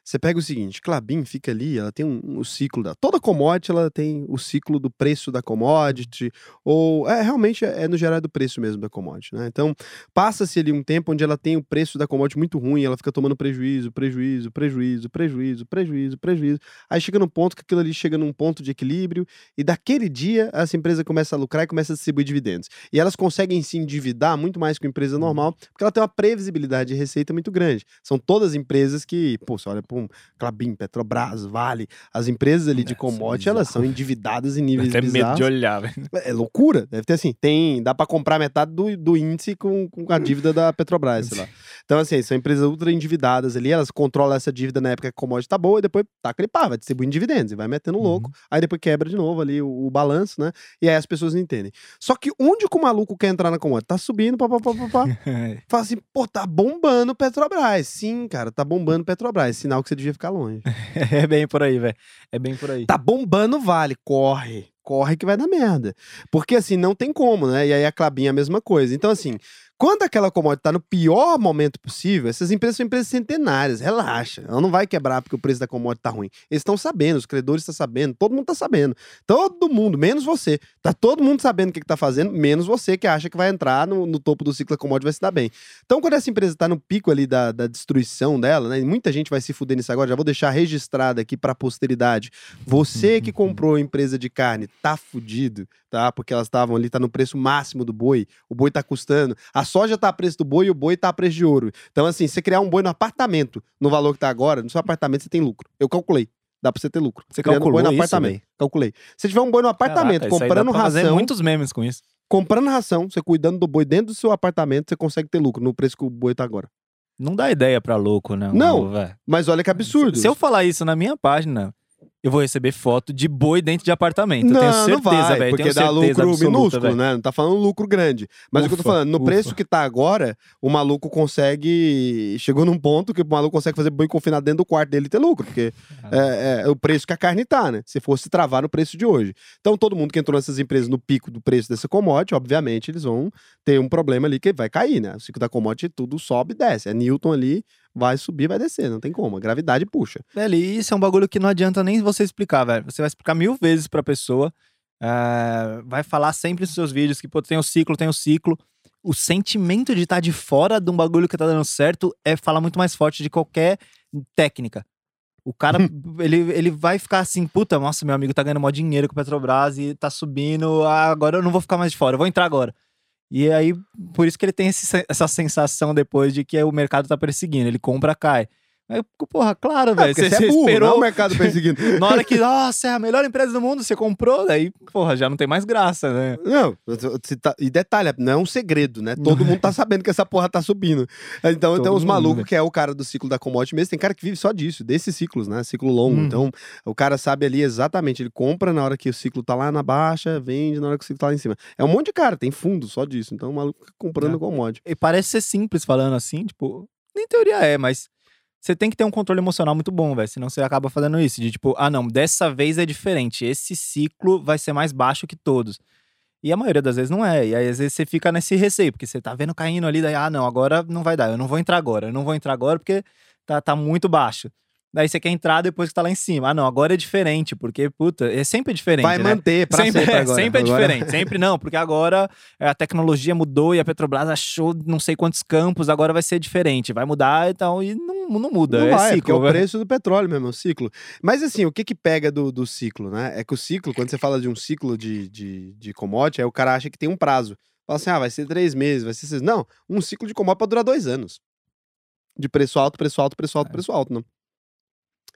Você pega o seguinte, Clabin fica ali, ela tem um, um ciclo da. Toda commodity ela tem o ciclo do preço da commodity, ou. É, realmente é, é no geral do preço mesmo da commodity, né? Então, passa-se ali um tempo onde ela tem o preço da commodity muito ruim, ela fica tomando prejuízo, prejuízo, prejuízo, prejuízo, prejuízo, prejuízo. Aí chega num ponto que aquilo ali chega num ponto de equilíbrio, e daquele dia essa empresa começa a lucrar e começa a distribuir dividendos. E elas conseguem se endividar muito mais que uma empresa normal, porque ela tem uma previsibilidade de receita muito grande. São todas empresas que, pô, você olha para um Clabin, Petrobras, Vale, as empresas ali de É, commodity, é elas são endividadas em níveis até medo bizarros. de olhar, velho. É loucura, deve ter assim, tem, dá para comprar metade do, do índice com, com a dívida da Petrobras, sei lá. Então assim, são empresas ultra endividadas ali, elas controlam essa dívida na época que a commodity tá boa e depois tá pá, vai distribuindo dividendos e vai metendo louco, aí depois quebra de novo ali o, o balanço, né? E aí as pessoas entendem. Só que onde que o maluco quer entrar na commodity? Tá subindo, pá, pá, pá, pá, pá. Fala assim, pô, tá bombando Petrobras. Sim, cara, tá bombando Petrobras. Sinal que você devia ficar longe. É bem por aí, velho. É bem por aí. Tá bombando Vale, corre. Corre que vai dar merda. Porque assim, não tem como, né? E aí a Clabin é a mesma coisa. Então, assim, quando aquela commodity tá no pior momento possível, essas empresas são empresas centenárias, relaxa. Ela não vai quebrar porque o preço da commodity tá ruim. Eles estão sabendo, os credores estão sabendo, todo mundo tá sabendo. Todo mundo, menos você. Tá todo mundo sabendo o que, que tá fazendo, menos você que acha que vai entrar no, no topo do ciclo da commodity e vai se dar bem. Então, quando essa empresa tá no pico ali da, da destruição dela, né? E muita gente vai se fuder nisso agora, já vou deixar registrado aqui pra posteridade. Você que comprou empresa de carne tá fudido, tá? Porque elas estavam ali, tá no preço máximo do boi. O boi tá custando. A soja tá a preço do boi e o boi tá a preço de ouro. Então, assim, você criar um boi no apartamento, no valor que tá agora, no seu apartamento você tem lucro. Eu calculei. Dá pra você ter lucro. Você Criando um boi no calculou isso, apartamento. velho? Calculei. Se tiver um boi no apartamento, Caraca, comprando ração, muitos memes com isso. comprando ração, você cuidando do boi dentro do seu apartamento, você consegue ter lucro no preço que o boi tá agora. Não dá ideia pra louco, não. Não. velho. Mas olha que absurdo. Se eu falar isso na minha página, eu vou receber foto de boi dentro de apartamento. eu não, tenho não certeza, vai, velho. porque tenho dá certeza lucro absoluta, minúsculo, velho. né? Não tá falando lucro grande. Mas o que eu tô Ufa, falando, no ufa. preço que tá agora, o maluco consegue. Chegou num ponto que o maluco consegue fazer boi confinado dentro do quarto dele e ter lucro, porque é, é o preço que a carne tá, né? Se fosse travar no preço de hoje. Então, todo mundo que entrou nessas empresas no pico do preço dessa commodity, obviamente, eles vão ter um problema ali que vai cair, né? O ciclo da commodity tudo sobe e desce. É Newton ali, vai subir, vai descer, não tem como. A gravidade puxa. Velho, e isso é um bagulho que não adianta nem você explicar, velho. Você vai explicar mil vezes pra pessoa. eh, vai falar sempre nos seus vídeos que, pô, tem o ciclo, tem o ciclo. O sentimento de estar de fora de um bagulho que tá dando certo é falar muito mais forte de qualquer técnica. O cara, ele, ele vai ficar assim, puta, nossa, meu amigo tá ganhando mó dinheiro com o Petrobras e tá subindo, ah, agora eu não vou ficar mais de fora, eu vou entrar agora. E aí, por isso que ele tem esse- essa sensação depois de que o mercado tá perseguindo. Ele compra, cai. Aí, porra, claro, velho. porque Você, você é burro, não é esperou o mercado perseguindo. na hora que, nossa, é a melhor empresa do mundo, você comprou, daí, porra, já não tem mais graça, né? Não, tá- e detalhe, não é um segredo, né? Todo mundo tá sabendo que essa porra tá subindo. Então Todo uns mundo, malucos velho. que é o cara do ciclo da commodity mesmo. Tem cara que vive só disso, desses ciclos, né? Ciclo longo. Uhum. Então o cara sabe ali exatamente. Ele compra na hora que o ciclo tá lá na baixa, vende na hora que o ciclo tá lá em cima. É um monte de cara, tem fundo só disso. Então o maluco fica comprando É. commodity. E parece ser simples falando assim, tipo, em teoria é, mas você tem que ter um controle emocional muito bom, velho. Senão você acaba fazendo isso. De tipo, ah, não, dessa vez é diferente. Esse ciclo vai ser mais baixo que todos. E a maioria das vezes não é. E aí, às vezes, você fica nesse receio, porque você tá vendo caindo ali, daí, ah, não, agora não vai dar. Eu não vou entrar agora. Eu não vou entrar agora porque tá, tá muito baixo. Daí você quer entrar depois que tá lá em cima. Ah, não, agora é diferente, porque, puta, é sempre diferente. Vai né? manter pra sempre, sempre, é, agora. sempre é Agora- diferente, sempre não, porque agora é, a tecnologia mudou e a Petrobras achou não sei quantos campos, agora vai ser diferente, vai mudar e tal, e não, não muda, Não é vai, porque é ciclo. o velho. preço do petróleo mesmo, é o ciclo. Mas assim, o que que pega do, do ciclo, né? É que o ciclo, quando você fala de um ciclo de, de, de commodity, aí o cara acha que tem um prazo. Fala assim, ah, vai ser três meses, vai ser seis. Não, um ciclo de commodity pode durar dois anos. De preço alto, preço alto, preço alto, É. preço alto, né?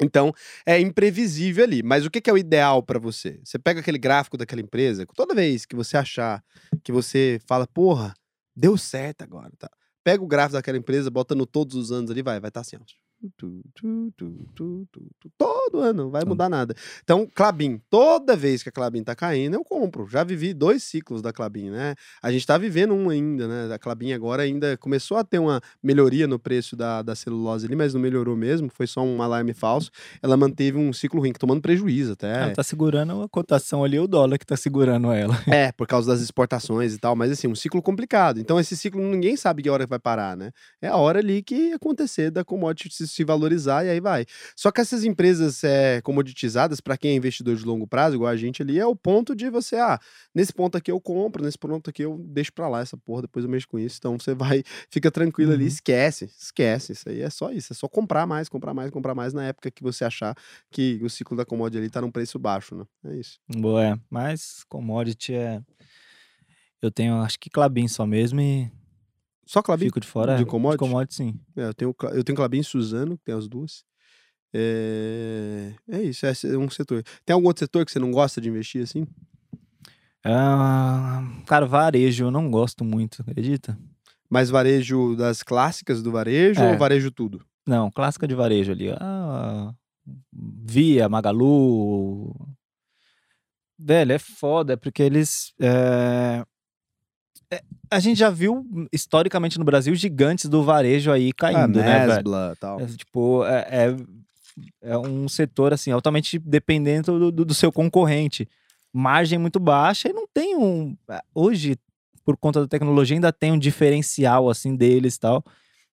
Então, é imprevisível ali. Mas o que que é o ideal pra você? Você pega aquele gráfico daquela empresa, toda vez que você achar que você fala, porra, deu certo agora, tá? Pega o gráfico daquela empresa, bota no todos os anos ali, vai, vai estar assim, ó. Todo ano, não vai mudar nada. Então, Clabin, toda vez que a Clabin tá caindo, eu compro. Já vivi dois ciclos da Clabin, né? A gente tá vivendo um ainda, né? A Clabin agora ainda começou a ter uma melhoria no preço da, da celulose ali, mas não melhorou mesmo, foi só um alarme falso. Ela manteve um ciclo ruim, tomando prejuízo até. Ela tá segurando a cotação ali, o dólar que tá segurando ela. É, por causa das exportações e tal, mas assim, um ciclo complicado. Então, esse ciclo ninguém sabe que hora vai parar, né? É a hora ali que acontecer da commodity se, se valorizar e aí vai. Só que essas empresas é, comoditizadas, para quem é investidor de longo prazo, igual a gente ali, é o ponto de você, ah, nesse ponto aqui eu compro, nesse ponto aqui eu deixo pra lá essa porra, depois eu mexo com isso. Então você vai, fica tranquilo ali, Uhum. esquece, esquece. Isso aí é só isso, é só comprar mais, comprar mais, comprar mais na época que você achar que o ciclo da commodity ali tá num preço baixo, né? É isso. Boa, é. Mas commodity é. Eu tenho, acho que Clabin só mesmo e Só Clabin? fico de fora. de é. commodity? De commodity, sim. É, eu tenho, eu tenho Clabin e Suzano, que tem as duas. É, é isso, é um setor. Tem algum outro setor que você não gosta de investir assim? Ah, cara, varejo eu não gosto muito, acredita? Mais varejo das clássicas do varejo É. ou varejo tudo? Não, clássica de varejo ali. Ah, Via, Magalu. Velho, é foda, porque eles. é, é, A gente já viu historicamente no Brasil gigantes do varejo aí caindo, né, velho? Mesbla e tal. É, tipo, é, é, é um setor, assim, altamente dependente do, do- do seu concorrente. Margem muito baixa e não tem um... Hoje, por conta da tecnologia, ainda tem um diferencial, assim, deles e tal.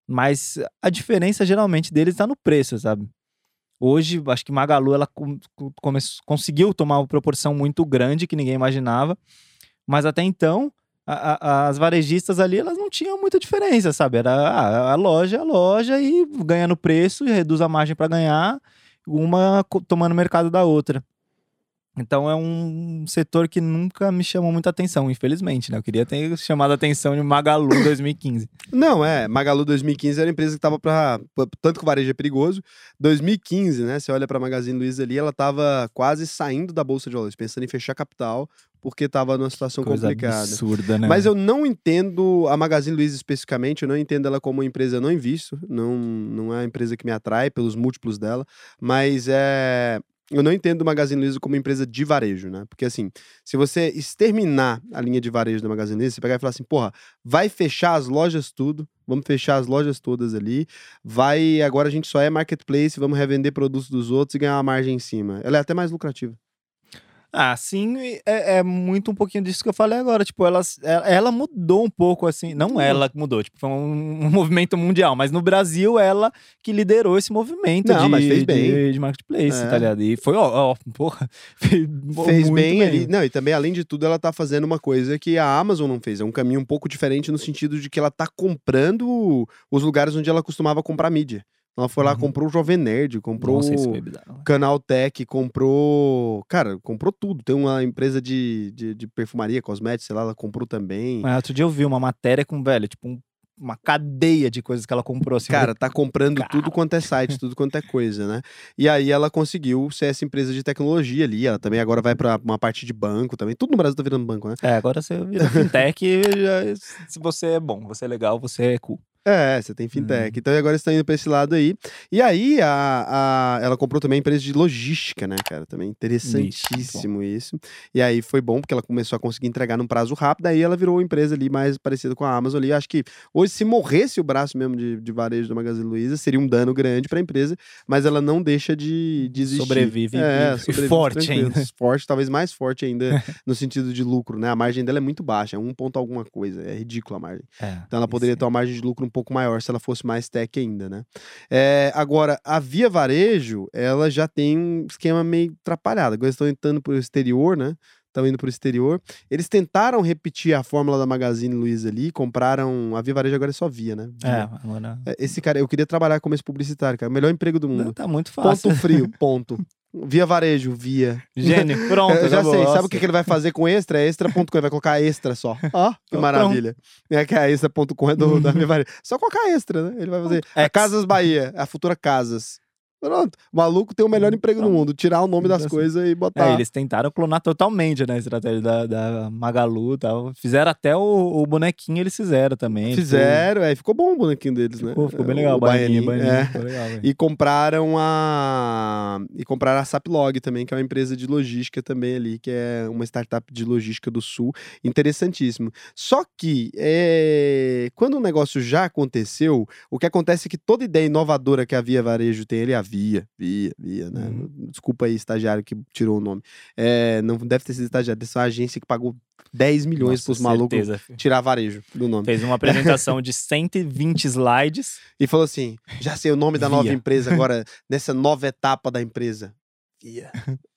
Mas a diferença, geralmente, deles tá no preço, sabe? Hoje, acho que Magalu, ela com- com- come- conseguiu tomar uma proporção muito grande que ninguém imaginava. Mas até então, a- a- as varejistas ali, elas não tinham muita diferença, sabe? Era ah, a loja, a loja e ganha no preço e reduz a margem para ganhar, uma tomando mercado da outra. Então é um setor que nunca me chamou muita atenção, infelizmente, né? Eu queria ter chamado a atenção de Magalu 2015. Não, é. Magalu 2015 era a empresa que tava pra. pra- Tanto que o varejo é perigoso. 2015, né? Você olha pra Magazine Luiza ali, ela tava quase saindo da Bolsa de Valores, pensando em fechar capital, porque tava numa situação Coisa complicada. absurda, né? Mas eu não entendo a Magazine Luiza especificamente, eu não entendo ela como uma empresa, eu não invisto, não, não é uma empresa que me atrai pelos múltiplos dela, mas é. Eu não entendo a Magazine Luiza como empresa de varejo, né? Porque assim, se você exterminar a linha de varejo da Magazine Luiza, você pegar e falar assim, porra, vai fechar as lojas tudo, vamos fechar as lojas todas ali, vai, agora a gente só é marketplace, vamos revender produtos dos outros e ganhar uma margem em cima. Ela é até mais lucrativa. Ah, sim, é, é muito um pouquinho disso que eu falei agora. Tipo, ela, ela ela mudou um pouco, assim. Não ela que mudou, tipo, foi um, um movimento mundial, mas no Brasil ela que liderou esse movimento Não, de, mas fez de- bem. de marketplace, É. tá ligado? E foi, ó, ó porra, fez, fez muito bem, ali. Não, e também, além de tudo, ela tá fazendo uma coisa que a Amazon não fez. É um caminho um pouco diferente no sentido de que ela tá comprando os lugares onde ela costumava comprar mídia. Ela foi lá, Uhum. comprou o Jovem Nerd, comprou Nossa, o. Canal Tech, comprou. Cara, comprou tudo. Tem uma empresa de, de, de perfumaria, cosméticos, sei lá, ela comprou também. Mas outro dia eu vi uma matéria com, velho, tipo, um- uma cadeia de coisas que ela comprou, assim. Cara, tá comprando Cara. tudo quanto é site, tudo quanto é coisa, né? E aí ela conseguiu ser essa empresa de tecnologia ali. Ela também agora vai pra uma parte de banco também. Tudo no Brasil tá virando banco, né? É, agora você vira fintech já- se você é bom, você é legal, você é cool. É, você tem fintech. Então agora está indo pra esse lado aí. E aí a, a- ela comprou também a empresa de logística, né, cara? Também interessantíssimo isso. E aí foi bom porque ela começou a conseguir entregar num prazo rápido. Aí ela virou uma empresa ali mais parecida com a Amazon ali. Acho que hoje, se morresse o braço mesmo de, de varejo da Magazine Luiza, seria um dano grande pra empresa, mas ela não deixa de, de existir. Sobrevive e- é, sobrevive forte ainda. Forte, talvez mais forte ainda no sentido de lucro, né? A margem dela é muito baixa, é um ponto alguma coisa. É ridícula a margem. É, Então ela poderia isso ter uma margem de lucro um pouco maior se ela fosse mais tech ainda, né? É, agora, a Via Varejo, ela já tem um esquema meio atrapalhado. Agora eles estão entrando para o exterior, né? Estão indo para o exterior. Eles tentaram repetir a fórmula da Magazine Luiza ali, compraram. A Via Varejo agora é só Via, né? É, Via. agora. É, Esse cara, eu queria trabalhar como esse publicitário, cara. O melhor emprego do mundo. Tá muito fácil. Ponto frio, ponto. Via Varejo, Via. Gênio, pronto. Eu já sei. Sabe o que, que ele vai fazer com extra? É extra.com. Ele vai colocar extra só. Ó, que Pronto. maravilha. É que a extra.com é do, da minha varia. Só colocar extra, né? Ele vai fazer. X. Casas Bahia, a futura Casas. Pronto. O maluco tem o melhor emprego do Pronto. mundo. Tirar o nome das Então, assim, coisas e botar. É, eles tentaram clonar totalmente né, a estratégia da, da Magalu e tal. Fizeram até o, o bonequinho, eles fizeram também. tipo, Fizeram, é, ficou bom o bonequinho deles, né? Ficou, ficou bem legal. O O baianinho, baianinho, é. ficou legal. E compraram a. E compraram a Saplog também, que é uma empresa de logística também ali, que é uma startup de logística do sul. Interessantíssimo. Só que é, quando o negócio já aconteceu, o que acontece é que toda ideia inovadora que a Via Varejo tem, ele havia, via, via, né? Uhum. Desculpa aí, estagiário que tirou o nome. É, não deve ter sido estagiário, deve ser uma agência que pagou 10 milhões Nossa, pros malucos certeza, tirar varejo do nome. Fez uma apresentação de 120 slides. E falou assim: já sei o nome da nova Via. empresa agora, nessa nova etapa da empresa. Via.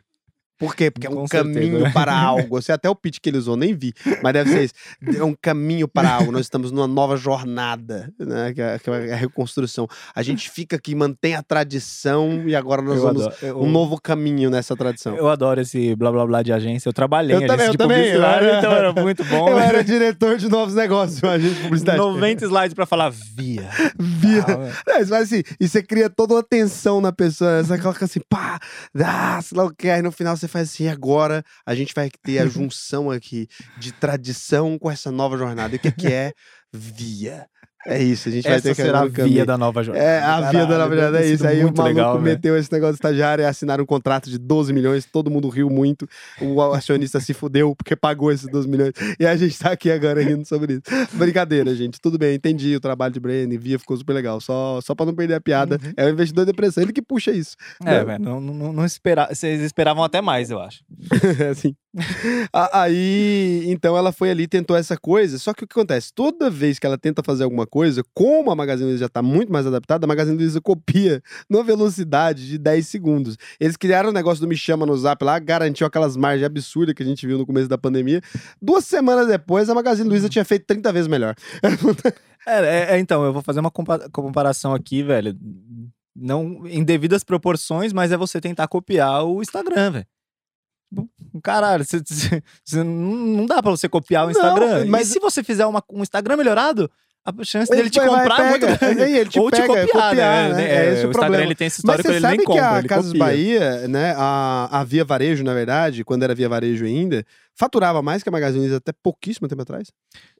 Por quê? Porque é um Com certeza. caminho para algo. Eu sei até o pitch que ele usou, nem vi, mas deve ser isso. É um caminho para algo. Nós estamos numa nova jornada, né? Que é, que é a reconstrução. A gente fica aqui, mantém a tradição e agora nós Eu vamos adoro, eu, um novo caminho nessa tradição. eu adoro esse blá blá blá de agência. Eu trabalhei Eu em também, agência eu de também, publicidade, era- então era muito bom. Eu era diretor de novos negócios, uma agência de publicidade. 90 slides pra falar via. Via. Ah, É, faz assim, e você cria toda uma tensão na pessoa. Você coloca assim, pá, ah, sei lá o que. Aí no final você faz assim, agora a gente vai ter a junção aqui de tradição com essa nova jornada. E o que, que é? Via. É isso, a gente vai Essa ter que será a via da nova jornada. É, a via da nova jornada é isso. Aí o maluco legal, meteu esse negócio de estagiário e assinaram um contrato de 12 milhões, todo mundo riu muito. O acionista se fudeu porque pagou esses 12 milhões. E a gente tá aqui agora rindo sobre isso. Brincadeira, gente. Tudo bem, entendi o trabalho de Brandon, via ficou super legal. Só, só pra não perder a piada. Uhum. É o investidor de depressão, ele que puxa isso. É, Não. velho, não, não, não espera... vocês esperavam até mais, eu acho. assim. A- Aí, então ela foi ali, tentou essa coisa. Só que o que acontece? Toda vez que ela tenta fazer alguma coisa, como a Magazine Luiza já tá muito mais adaptada, a Magazine Luiza copia numa velocidade de 10 segundos. Eles criaram o negócio do Me Chama no Zap lá, garantiu aquelas margens absurdas que a gente viu no começo da pandemia. Duas semanas depois, a Magazine Luiza tinha feito 30 vezes melhor. É, é, é, então, eu vou fazer uma compa- comparação aqui, velho. Não em devidas proporções, mas é você tentar copiar o Instagram, velho. Caralho, você- você- você- não não dá pra você copiar o Não, Instagram. mas- E se você fizer uma- um Instagram melhorado, a chance Ele dele te vai, comprar é muito pega. grande. Ele te Ou te pega, copiar, copiar, né? né? É, É esse o o Instagram ele tem esse Mas histórico, você ele sabe nem que compra, a ele Casas copia. Bahia, né, a, a Via Varejo, na verdade, quando era Via Varejo ainda, faturava mais que a Magazine Luiza até pouquíssimo tempo atrás.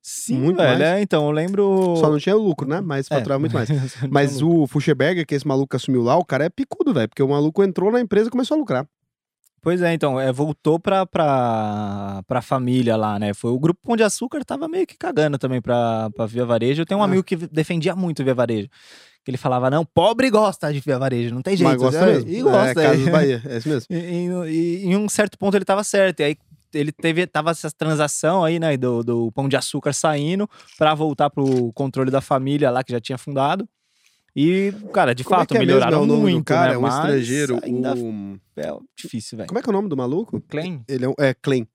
Sim, Muito velho. mais. É, então, eu lembro... Só não tinha lucro, né? Mas É. faturava muito mais. Não Mas o Fuxeberger, que esse maluco que assumiu lá, o cara é picudo, velho. Porque o maluco entrou na empresa e começou a lucrar. Pois é, então, é, voltou pra, pra, pra família lá, né? Foi o grupo Pão de Açúcar tava meio que cagando também pra, pra Via Varejo. Eu tenho um Ah. amigo que defendia muito Via Varejo. Que ele falava, não, pobre gosta de Via Varejo, não tem jeito. Mas gosta É, mesmo. E gosta. É, Casas Bahia, é isso mesmo. E, e- e em um certo ponto ele tava certo. E aí ele teve, tava essa transação aí, né, do, do Pão de Açúcar saindo pra voltar pro controle da família lá que já tinha fundado. E, cara, de Como é fato, é mesmo melhoraram o nome muito, do cara? né? É um Mas estrangeiro. Ainda o- é difícil, velho. Como é que é o nome do maluco? Klein? Ele é, é Klein.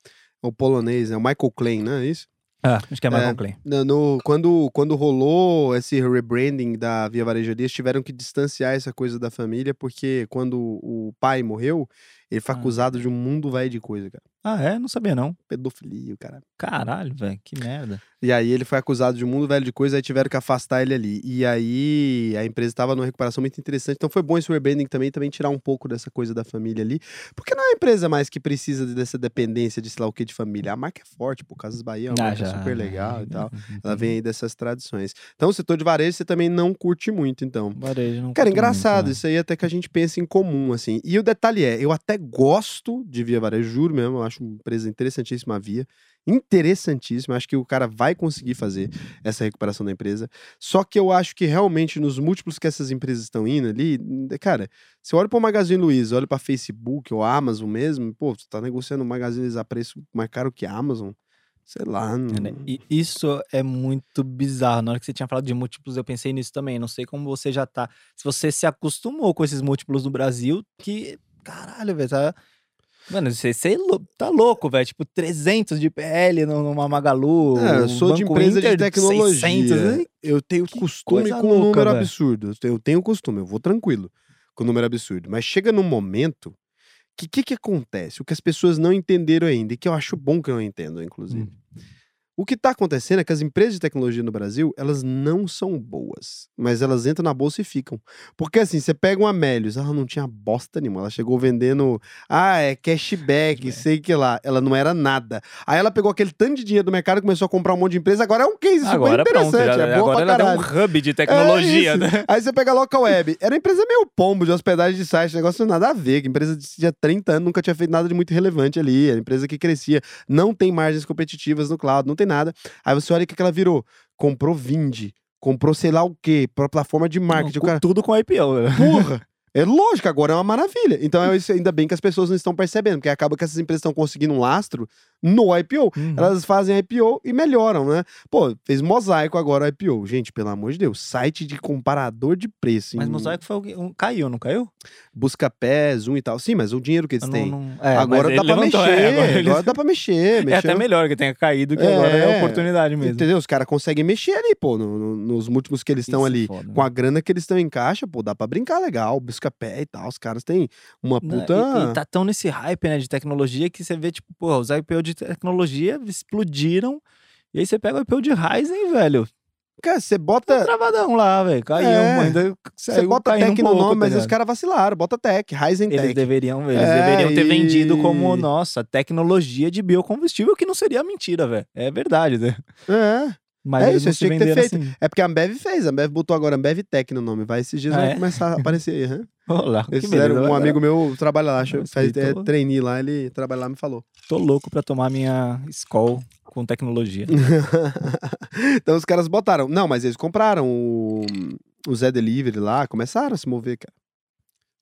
É o polonês, é o Michael Klein, não é isso? Ah, acho que é Michael É. Klein. No, no- quando, quando rolou esse rebranding da Via Varejo eles tiveram que distanciar essa coisa da família, porque quando o pai morreu, ele foi Ah. acusado de um mundo velho de coisa, cara. Ah, é? Não sabia, não. Pedofilia, cara. Caralho, velho, que merda. E aí ele foi acusado de um mundo velho de coisa, aí tiveram que afastar ele ali. E aí a empresa estava numa recuperação muito interessante. Então foi bom esse rebranding também, também tirar um pouco dessa coisa da família ali. Porque não é uma empresa mais que precisa dessa dependência de sei lá o que de família. A marca é forte, pô. Casas Bahia é uma Ah, marca já, super legal e né? tal. Ela vem aí dessas tradições. Então o setor de varejo você também não curte muito, então. Varejo, não Cara, engraçado, muito, né? isso aí até que a gente pensa em comum, assim. E o detalhe é, eu até gosto de Via Varejo, juro mesmo, eu acho uma empresa interessantíssima a Via. Interessantíssima, acho que o cara vai conseguir fazer essa recuperação da empresa. Só que eu acho que realmente nos múltiplos que essas empresas estão indo ali, cara, se eu olho para o Magazine Luiza, olho para Facebook ou Amazon mesmo, pô, você tá negociando o Magazine Luiza a preço mais caro que a Amazon. Sei lá, não... É, né? E isso é muito bizarro. Na hora que você tinha falado de múltiplos, eu pensei nisso também. Não sei como você já tá. Se você se acostumou com esses múltiplos no Brasil, que. Caralho, velho, tá. Mano, você, você é tá louco, velho. Tipo, 300 de PL numa Magalu. É, eu sou de empresa Inter, de tecnologia. 600, eu tenho que costume com um louca, número velho. absurdo. Eu tenho- costume, eu vou tranquilo com o número absurdo. Mas chega num momento que o que, que acontece? O que as pessoas não entenderam ainda, e que eu acho bom que eu não entendo, inclusive. Hum. O que tá acontecendo é que as empresas de tecnologia no Brasil, elas não são boas, mas elas entram na bolsa e ficam. Porque assim, você pega uma Melius, ela não tinha bosta nenhuma, ela chegou vendendo, ah, é cashback, sei que lá, ela não era nada. Aí ela pegou aquele tanto de dinheiro do mercado e começou a comprar um monte de empresa, agora é um case Agora super pronto, interessante, já- é boa agora pra ela caralho. um hub de tecnologia, É né? Aí você pega a Local Web. Era uma empresa meio pombo de hospedagem de site, negócio nada a ver. Que empresa de tinha 30 anos nunca tinha feito nada de muito relevante ali. Era empresa que crescia. Não tem margens competitivas no cloud, não tem nada. Aí você olha o que que ela virou. Comprou Vind, comprou sei lá o quê, pra plataforma de marketing. O Com- cara, Tudo com IPO. né? porra! É lógico, agora é uma maravilha. Então é isso, ainda bem que as pessoas não estão percebendo, porque acaba que essas empresas estão conseguindo um lastro no IPO. Uhum. Elas fazem IPO e melhoram, né? Pô, fez mosaico agora o IPO. Gente, pelo amor de Deus, site de comparador de preço. Mas em Mosaico foi o um, caiu, não caiu? Busca-pé, Zoom e tal. Sim, mas o dinheiro que eles Eu têm. não- não- é, agora dá pra levantou, mexer. é, agora agora, ele- dá pra mexer. É até melhor que tenha caído, que agora é É. oportunidade mesmo. Entendeu? Os caras conseguem mexer ali, pô, no- no- nos múltiplos que eles estão é ali. foda, Com né? a grana que eles estão em caixa, pô, dá pra brincar legal. Busca-pé e tal. Os caras têm uma Não, puta. E, e tá tão nesse hype, né, de tecnologia que você vê, tipo, pô, os IPO de tecnologia explodiram. E aí você pega o IPO de Ryzen, velho. Cara, você Tá bota. travadão lá, velho. Caiu, É. ainda Você bota caindo um tech no pouco, nome, tá mas os caras vacilaram. Bota tech, Ryzen Eles Tech. deveriam, eles É, deveriam ter e- vendido como, nossa, tecnologia de biocombustível, que não seria mentira, velho. É verdade, né? É. Mas É isso, eles se tinham que ter feito. assim. É porque a Ambev fez. A Ambev botou agora Ambev Tech no nome. Vai, esses dias Ah, vai é? começar a aparecer aí. aham. Olá, que Eles beleza, fizeram, um amigo meu trabalha lá, Nossa, faz é, tô- trainee lá, ele trabalha lá me falou. Tô louco pra tomar minha Skol com tecnologia. então os caras botaram. Não, mas eles compraram o, o Zé Delivery lá, começaram a se mover, cara.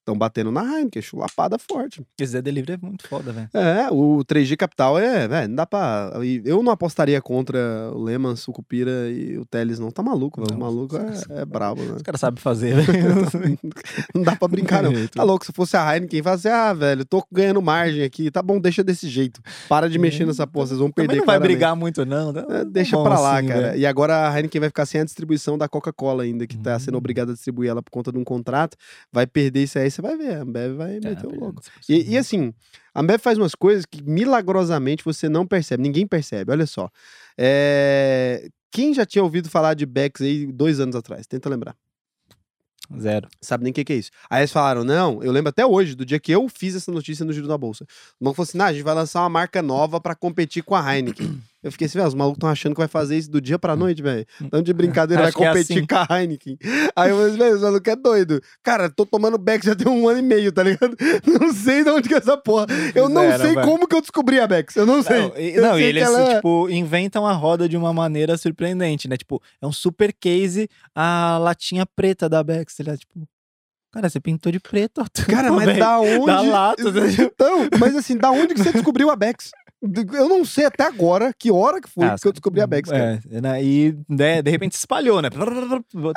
Estão batendo na Heineken, chulapada forte. Esse Zé Delivery é muito foda, velho. É, o 3G Capital é, velho, não dá pra. Eu não apostaria contra o Lehman, Sucupira e o Teles, não. Tá maluco, velho. O maluco é, é brabo, né? Os caras sabem fazer, velho. Não dá pra brincar, não. Tá louco, se fosse a Heineken, fala assim, ah, velho, tô ganhando margem aqui, tá bom, deixa desse jeito. Para de mexer nessa porra, vocês vão perder Também não vai brigar muito, não. tá- É, tá deixa bom pra lá, assim, cara. E agora a Heineken vai ficar sem a distribuição da Coca-Cola ainda, que tá sendo Hum. obrigada a distribuir ela por conta de um contrato. Vai perder isso aí, você vai ver. A Ambev vai É, meter o louco. E, e assim, a Ambev faz umas coisas que milagrosamente você não percebe, ninguém percebe. Olha só. É, Quem já tinha ouvido falar de Bex aí dois anos atrás? Tenta lembrar. Zero. Sabe nem o que, que é isso. Aí eles falaram, não, eu lembro até hoje, do dia que eu fiz essa notícia no Giro da Bolsa. O maluco falou assim, nah, a gente vai lançar uma marca nova pra competir com a Heineken. Eu fiquei assim, velho, os malucos estão achando que vai fazer isso do dia pra noite, velho. Então de brincadeira vai é competir assim. com a Heineken. Aí eu falei, velho, os malucos é doido. Cara, tô tomando Bex já tem um ano e meio, tá ligado? Não sei de onde que é essa porra. Eu não sei velho. como que eu descobri a Bex. Eu não sei. Não, e, não, e sei que eles, ela é- tipo, inventam a roda de uma maneira surpreendente, né? Tipo, é um super case a latinha preta da Bex, tá ligado? Tipo, cara, você pintou de preto. Cara, mas bem. da onde. Da lata, né? Então, mas assim, da onde que você descobriu a Bex? Eu não sei até agora que hora que foi Ah, que eu descobri a Bex, cara. É, né? e né, de repente se espalhou, né?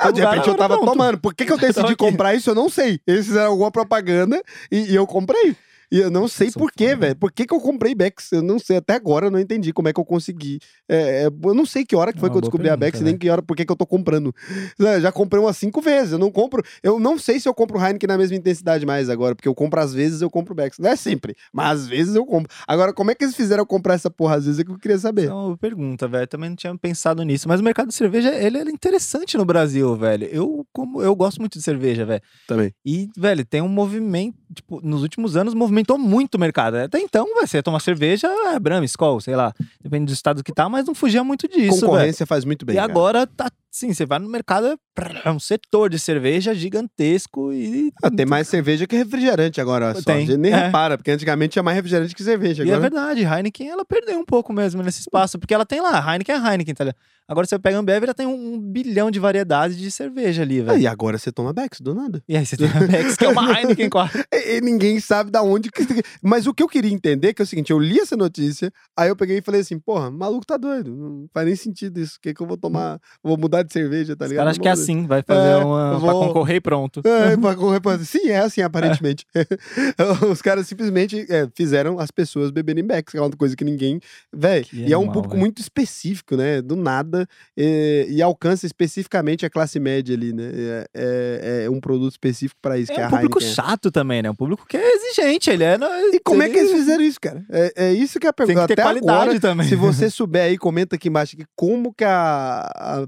Ah, de repente eu tava tomando. Por que, que eu decidi Tava aqui. comprar isso? Eu não sei. Eles fizeram alguma propaganda e, e eu comprei. E eu não sei São por quê, foda. velho. Por que, que eu comprei Bex? Eu não sei. Até agora eu não entendi como é que eu consegui. É, é, eu não sei que hora que foi É que eu descobri a Bex, pergunta, nem né? que hora, por que, que eu tô comprando. Eu Já comprei umas cinco vezes. Eu não compro. Eu não sei se eu compro Heineken na mesma intensidade mais agora, porque eu compro às vezes eu compro Bex. Não é sempre, mas às vezes eu compro. Agora, como é que eles fizeram eu comprar essa porra? Às vezes é que eu queria saber. É pergunta, velho. Também não tinha pensado nisso. Mas o mercado de cerveja, ele é interessante no Brasil, velho. Eu, como, eu gosto muito de cerveja, velho. Também. E, velho, tem um movimento, tipo, nos últimos anos movimentou muito o mercado. Até então, velho, você ia tomar cerveja, é Brahma, Skol, sei lá. Depende do estado que tá, mas não fugia muito disso. Concorrência faz muito bem. E cara. agora tá, sim, você vai no mercado, é um setor de cerveja gigantesco e... Ah, tem mais cerveja que refrigerante agora. Só. Tem, A gente nem é. repara, porque antigamente tinha mais refrigerante que cerveja. E é Agora... verdade, Heineken, ela perdeu um pouco mesmo nesse espaço, porque ela tem lá, Heineken é Heineken, tá ligado? Agora você pega Ambev, ela tem um, bilhão de variedades de cerveja ali, Ah, velho. e agora você toma Bex, do nada. E aí você tem a Bex, que é uma Heineken a... E, e ninguém sabe da onde que. Mas o que eu queria entender que é o seguinte: eu li essa notícia, aí eu peguei e falei assim, porra, maluco tá doido. Não faz nem sentido isso. O que, que eu vou tomar? Vou mudar de cerveja, tá Os ligado? caras acham que é Vou- assim, vai fazer É, uma... eu pra vou- concorrer e pronto. É, pra correr pra- Sim, é assim, aparentemente. Os caras simplesmente é, fizeram as pessoas beberem Bex, que é uma coisa que ninguém. Véi, Que e é um público véi. muito específico, né? Do nada. é, e alcança especificamente a classe média ali, né? É, é- é um produto específico pra isso, que é É a um público Heineken. chato também, né? um público que é exigente, ele é... E como é que eles fizeram isso, cara? É, é isso que é a Tem pergunta. que ter Até qualidade agora, também. Se você souber aí, comenta aqui embaixo aqui como que a, a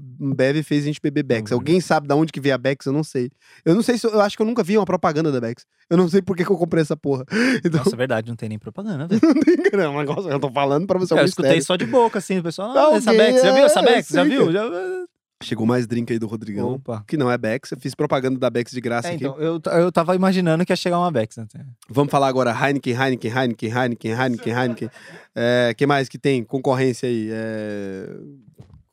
Ambev fez a gente beber Bex. Uhum. Alguém sabe de onde que veio a Bex? Eu não sei. Eu não sei se... Eu acho que eu nunca vi uma propaganda da Bex. Eu não sei por que, que eu comprei essa porra. Então, Nossa, é verdade, não tem nem propaganda, velho. não tem. É eu tô falando pra você é um eu escutei mistério. só de boca, assim, o pessoal, ah, essa Bex, já viu essa é, Bex? Já viu? Já... Chegou mais drink aí do Rodrigão. Opa. Que não é Bex. Eu fiz propaganda da Bex de graça É, aqui. então, eu, eu tava imaginando que ia chegar uma Bex. Né? Vamos falar agora Heineken, Heineken, Heineken, Heineken, Heineken, Heineken. É, que mais que tem? Concorrência aí. É...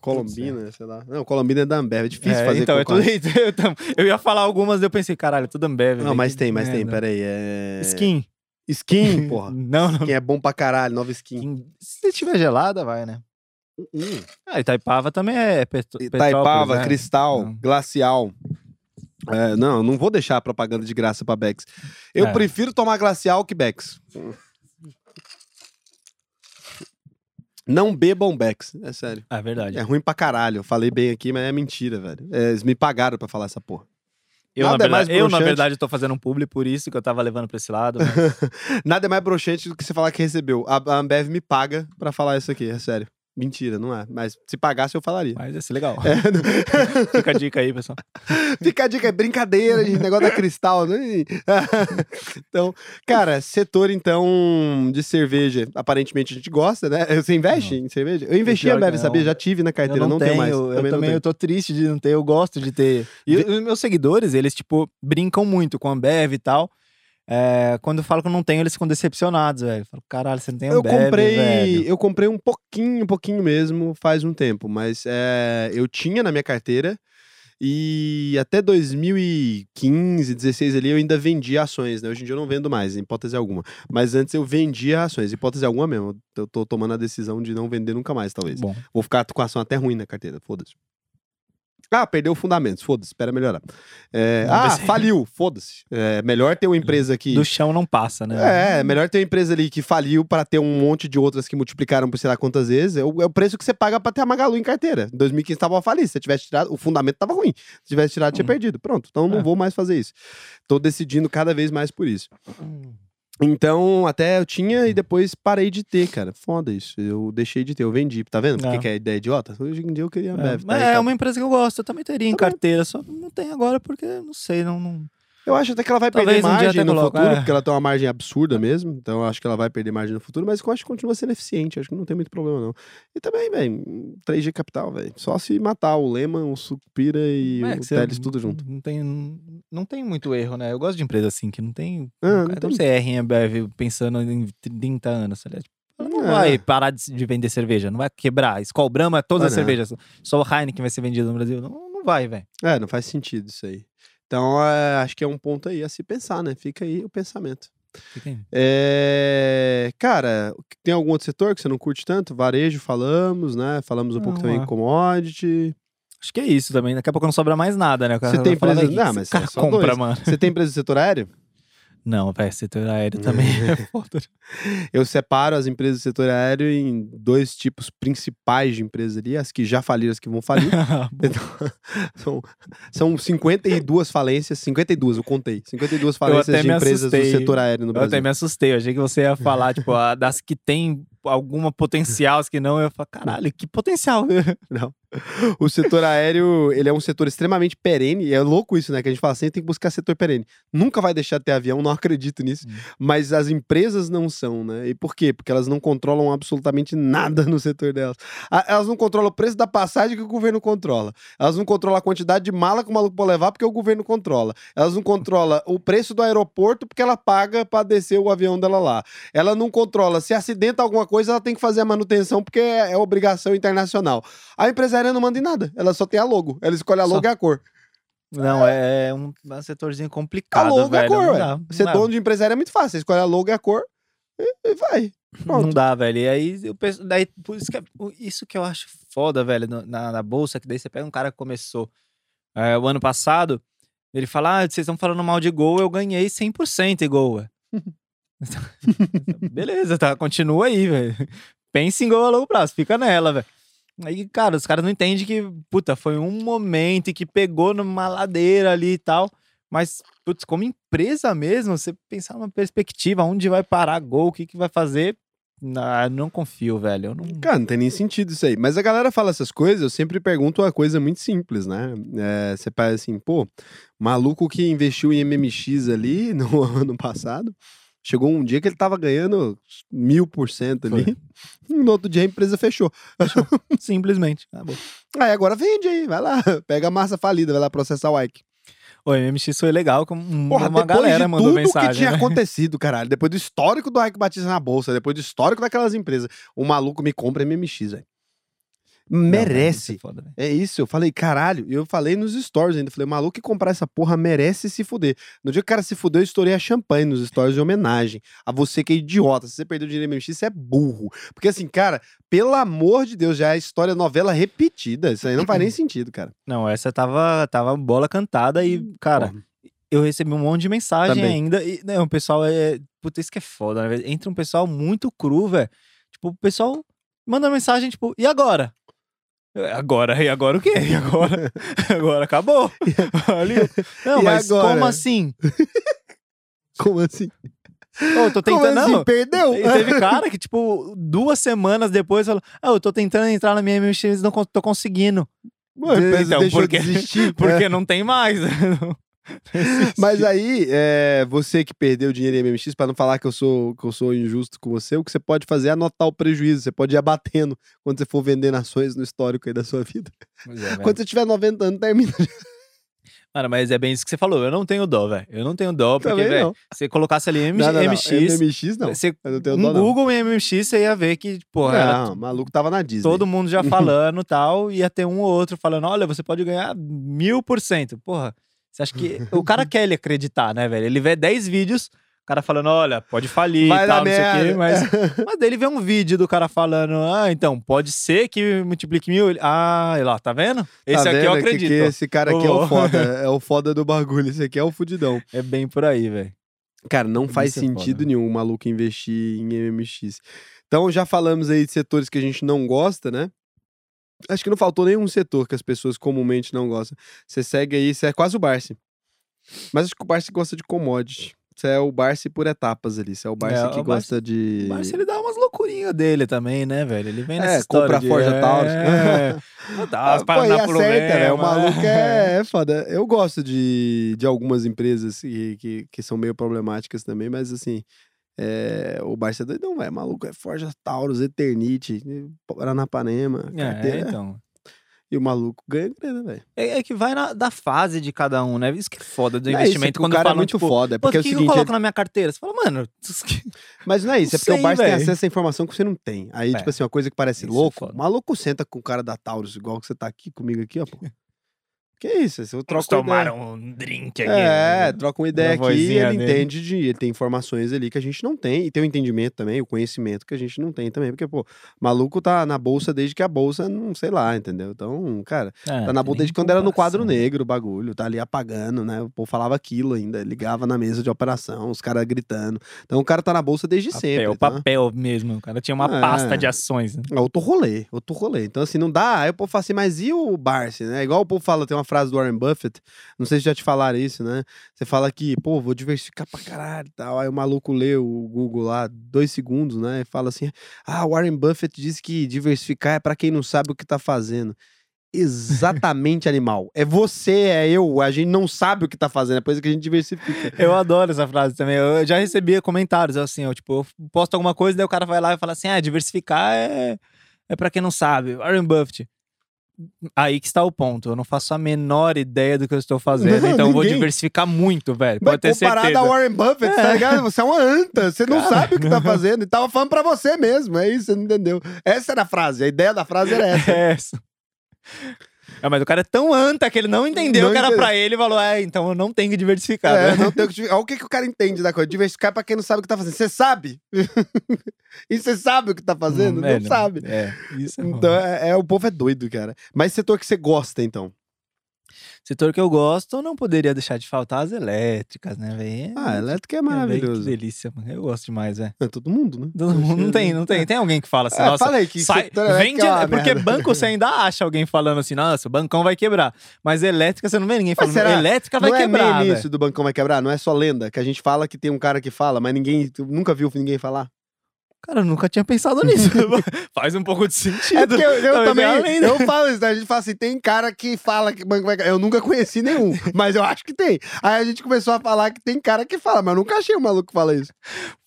Colombina, sei lá. Não, Colombina é da Ambev. É difícil É, fazer então, eu, tudo, concorrência. eu, eu ia falar algumas, eu pensei, caralho, tudo Ambev. Não, velho, mas tem, mas tem. merda. Pera aí. É... Skin. Skin, porra. Não, não. Skin é bom pra caralho. Nova skin. Skin. Se tiver gelada, vai, né? Hum. Ah, Itaipava também é petro, Itaipava, né? Cristal, Não. Glacial. É, não, eu não vou deixar propaganda de graça pra Bex. Eu É. prefiro tomar Glacial que Bex. Não bebam Bex, é sério. É verdade. É ruim pra caralho. Eu falei bem aqui, mas é mentira, velho. É, eles me pagaram pra falar essa porra. Eu, na Nada é mais verdade, eu, na verdade, tô fazendo um publi, por isso que eu tava levando pra esse lado. mas- Nada é mais broxante do que você falar que recebeu. A, a Ambev me paga pra falar isso aqui, é sério. Mentira, não é. Mas se pagasse, eu falaria. Mas ia ser legal. É, não- Fica a dica aí, pessoal. Fica a dica, é brincadeira, gente, negócio da cristal, né? então, cara, setor então de cerveja, aparentemente a gente gosta, né? Você investe em cerveja? Eu investi em que Ambev, sabia? não. Já tive na carteira, eu não, não, tenho tenho, mais. Eu não também, tenho. eu tô triste de não ter, eu gosto de ter. E os meus seguidores, eles, tipo, brincam muito com a Ambev e tal. É, quando eu falo que eu não tenho, eles ficam decepcionados, velho. Eu falo, caralho, você não tem Eu Ambev, comprei, velho. eu comprei um pouquinho, um pouquinho mesmo, faz um tempo, mas é, eu tinha na minha carteira e até 2015, 16 ali eu ainda vendia ações, né? Hoje em dia eu não vendo mais, em hipótese alguma. Mas antes eu vendia ações, hipótese alguma mesmo. Eu tô tomando a decisão de não vender nunca mais, talvez. Bom, Vou ficar com a ação até ruim na carteira, foda-se. Ah, perdeu fundamentos, foda-se, espera melhorar. É, ah, se- faliu, foda-se. É melhor ter uma empresa que. do chão não passa, né? É, é melhor ter uma empresa ali que faliu para ter um monte de outras que multiplicaram por sei lá quantas vezes. É o, é o preço que você paga pra ter a Magalu em carteira. Em 2015 tava a falir. Se você tivesse tirado, o fundamento tava ruim. Se tivesse tirado, tinha Hum. perdido. Pronto. Então não É. vou mais fazer isso. Tô decidindo cada vez mais por isso. Hum. Então, até eu tinha e depois parei de ter, cara. Foda isso. Eu deixei de ter, eu vendi. Tá vendo? Por que É. que é ideia idiota? Hoje em dia eu queria É, Ambev. tá mas aí, é uma empresa que eu gosto, eu também teria em Tá carteira, só não tem agora porque, não sei, não... não... Eu acho até que ela vai Talvez perder um margem no coloque, futuro, é. porque ela tem uma margem absurda mesmo. Então eu acho que ela vai perder margem no futuro, mas eu acho que continua sendo eficiente. Acho que não tem muito problema, não. E também, velho, 3G Capital, velho. Só se matar o Lehman, o Sucupira e É, o Teles tudo junto. Não tem, não tem muito erro, né? Eu gosto de empresa assim, que não tem. Ah, não tem. erra em Ambev pensando em 30 anos, aliás. Ela não É. vai parar de, de vender cerveja, não vai quebrar. Skol Brahma, todas Ah, as não. cervejas. Só o Heineken vai ser vendido no Brasil. Não, não vai, velho. É, não faz sentido isso aí. Então, é, acho que é um ponto aí a se pensar, né? Fica aí o pensamento. É, cara, tem algum outro setor que você não curte tanto? Varejo, falamos, né? Falamos um pouco Não, também é. em commodity. Acho que é isso também. Daqui a pouco não sobra mais nada, né? Você tem empresa- "Véi, o que Não, mas esse cara é compra, dois. mano. Você tem empresa do setor aéreo? Não, velho, setor aéreo também é foda. Eu separo as empresas do setor aéreo em dois tipos principais de empresas ali, as que já faliram, as que vão falir. Então, são, são 52 falências, 52, eu contei. 52 falências de empresas do assustei. setor aéreo no Eu Brasil. até me assustei. Eu achei que você ia falar, tipo, das que tem alguma potencial, as que não. Eu falei, caralho, que potencial. Não. O setor aéreo, ele é um setor extremamente perene, e é louco isso, né? Que a gente fala assim, tem que buscar setor perene. Nunca vai deixar de ter avião, não acredito nisso. Hum. Mas as empresas não são, né? E por quê? Porque elas não controlam absolutamente nada no setor delas. Elas não controlam o preço da passagem que o governo controla. Elas não controlam a quantidade de mala que o maluco pode levar porque o governo controla. Elas não controlam o preço do aeroporto porque ela paga para descer o avião dela lá. Ela não controla se acidenta alguma coisa, ela tem que fazer a manutenção porque é, é obrigação internacional. A empresa aérea não manda em nada. Ela só tem a logo. Ela escolhe a Só. logo e a cor. Não, é um, é um setorzinho A complicado, logo e a velho. cor, não dá, não Ser dono de empresa aérea é muito fácil. Você escolhe a logo e a cor e, e vai. Pronto. Não dá, velho. E aí eu penso, daí, por isso que, é- isso que eu acho foda, velho, na, na bolsa, que daí você pega um cara que começou é, o ano passado, ele fala: Ah, vocês estão falando mal de gol, eu ganhei 100% em gol. ué." Beleza, tá? Continua aí, velho. Pensa em gol a longo prazo, fica nela, velho. Aí, cara, os caras não entendem que, puta, foi um momento em que pegou numa ladeira ali e tal. Mas, putz, como empresa mesmo, você pensar numa perspectiva, onde vai parar gol, o que, que vai fazer. Ah, não confio, velho. Eu não... Cara, não tem nem sentido isso aí. Mas a galera fala essas coisas, eu sempre pergunto uma coisa muito simples, né? É, você faz assim, pô, maluco que investiu em MMX ali no ano passado, chegou um dia que ele tava ganhando mil por cento ali, no outro dia a empresa fechou. Simplesmente. Ah, bom. Aí agora vende aí, vai lá, pega a massa falida, vai lá processar o Ike. O MMX foi legal, com Porra, uma galera mandou tudo mensagem. que tinha né? acontecido, caralho, depois do histórico do Ike Batista na bolsa, depois do histórico daquelas empresas, o maluco me compra MMX, velho. Não, Merece. isso é foda, velho. É isso, eu falei, caralho, e eu falei nos stories ainda, falei, maluco que comprar essa porra merece se fuder. No dia que o cara se fudeu, eu estourei a champanhe nos stories de homenagem a você que é idiota, se você perdeu dinheiro em MMX, você é burro. Porque assim, cara, pelo amor de Deus, já é história novela repetida, isso aí não faz nem sentido, cara. Não, essa tava, tava bola cantada e, cara, Porra. eu recebi um monte de mensagem Também. ainda. E, né, o pessoal é. Puta, isso que é foda, né? Entra um pessoal muito cru, velho. Tipo, o pessoal manda mensagem, tipo, e agora? Eu, Agora, e agora o quê? E agora? agora acabou. Ali, não, E mas agora? como assim? Como assim? Eu tô Como tentando. assim? Não. Perdeu? E teve cara que, tipo, duas semanas depois falou: Ah, eu tô tentando entrar na minha MX e não tô conseguindo. Mano, Então, porque- de existir. Porque É. não tem mais. Mas aí, é, você que perdeu dinheiro em MMX, pra não falar que eu sou que eu sou injusto com você, o que você pode fazer é anotar o prejuízo. Você pode ir abatendo quando você for vender ações no histórico aí da sua vida. é, Quando você tiver 90 anos, termina. Mano, mas é bem isso que você falou. Eu não tenho dó, velho. Eu não tenho dó, porque, velho, não. se você colocasse ali M- Não, não, não. MX, MMX não. você, Eu não tenho dó, não. Google em MX, você ia ver que, porra, era Não, o maluco tava na Disney. todo mundo já falando e tal, ia ter um ou outro falando, olha, você pode ganhar mil por cento. Porra, você acha que... o cara quer ele acreditar, né, velho? Ele vê 10 vídeos, o cara falando, olha, pode falir e tal, não sei o quê, merda. mas... Mas daí ele vê um vídeo do cara falando, ah, então, pode ser que multiplique mil. Ele, Ah, e lá, tá vendo? Esse Tá aqui eu vendo? Que- acredito. Que esse cara aqui é Ô. o foda. É o foda do bagulho. Esse aqui é o fudidão. É bem por aí, velho. Cara, não faz é sentido foda. nenhum o maluco investir em MMX. Então, já falamos aí de setores que a gente não gosta, né? Acho que não faltou nenhum setor que as pessoas comumente não gostam. Você segue aí, você é quase o Barsi. Mas acho que o Barsi gosta de commodity. Você é o Barsi por etapas ali. Você é o Barsi É, que o Barsi- gosta de. Mas ele dá umas loucurinhas dele também, né, velho? Ele vem É, nessa história compra de... Forja Taurus. É, dá umas paradas acerta, velho. O maluco é, é foda. Eu gosto de, de algumas empresas que, que, que são meio problemáticas também, mas assim. É, o Barça é doidão, velho. Maluco é Forja Taurus, Eternite, Paranapanema, É, carteira. então. E o maluco ganha grana, velho. É, é que vai na, da fase de cada um, né? Isso que é foda do é isso, investimento. é que quando o cara falam, é muito tipo, foda. É porque o é que, o que eu seguinte, coloco na minha carteira? Você fala, mano, isso Mas não é isso, é Não porque o sei, Barça tem acesso a informação que você não tem. Aí, É. tipo assim, uma coisa que parece Isso é louco, o maluco senta com o cara da Taurus, igual que você tá aqui comigo aqui, ó, pô. Que isso? Eu Eles troco ideia. tomaram um drink aqui. É, troca uma ideia Uma aqui e ele dele. entende de. Ele tem informações ali que a gente não tem. E tem o entendimento também, o conhecimento que a gente não tem também. Porque, pô, maluco tá na bolsa desde que a bolsa, não sei lá, entendeu? Então, cara, É, tá na bolsa desde quando era no quadro negro o bagulho, tá ali apagando, né? O povo falava aquilo ainda, ligava na mesa de operação, os caras gritando. Então o cara tá na bolsa desde sempre. Papel, tá? papel mesmo. O cara tinha uma É. pasta de ações. né? É outro rolê, outro rolê. Então, assim, não dá. Aí o povo fala assim, mas e o Barsi, né? Igual o povo fala, tem uma frase do Warren Buffett, não sei se já te falaram isso, né? Você fala que, pô, vou diversificar pra caralho e tal. Aí o maluco lê o Google lá, dois segundos, né? E fala assim, ah, Warren Buffett disse que diversificar é pra quem não sabe o que tá fazendo. Exatamente, animal. É você, é eu. A gente não sabe o que tá fazendo, é por isso que a gente diversifica. Eu adoro essa frase também. Eu já recebia comentários assim, eu, tipo, eu posto alguma coisa, daí o cara vai lá e fala assim: ah, diversificar é, é pra quem não sabe. Warren Buffett. Aí que está o ponto. Eu não faço a menor ideia do que eu estou fazendo. Então eu vou diversificar muito, velho. Mas Pode ter comparado certeza. a Warren Buffett, tá ligado? Você é uma anta, você não Cara, sabe o que tá fazendo. E tava falando pra você mesmo, é isso, você não entendeu. Essa era a frase, a ideia da frase era essa. É essa. É, mas o cara é tão anta que ele não entendeu Não que era pra ele e falou: é, então eu não tenho que diversificar. É, né? não tem o que diver- Olha o que, que o cara entende da coisa. Diversificar é pra quem não sabe o que tá fazendo. Você sabe? e você sabe o que tá fazendo? Hum, não é, sabe. É, isso é Então, é, é- o povo é doido, cara. Mas setor que você gosta, então? Setor que eu gosto, não poderia deixar de faltar as elétricas, né, velho? Ah, elétrica é É, maravilhoso. Que delícia, mano. Eu gosto demais, velho. É todo mundo, né? Todo mundo- Não tem, não tem. Tem alguém que fala assim, É, nossa, falei que sai, vende, é é porque merda. banco você ainda acha alguém falando assim, nossa, o bancão vai quebrar. Mas elétrica você não vê ninguém falando, será? elétrica vai não quebrar, é meme velho. isso do bancão vai quebrar, não é só lenda, que a gente fala que tem um cara que fala, mas ninguém nunca viu ninguém falar. Cara, eu nunca tinha pensado nisso. Faz um pouco de sentido. É porque eu, eu também, é lenda. eu falo isso, né? a gente fala assim, tem cara que fala que banco vai quebrar. Eu nunca conheci nenhum, mas eu acho que tem. Aí a gente começou a falar que tem cara que fala, mas eu nunca achei um maluco que fala isso.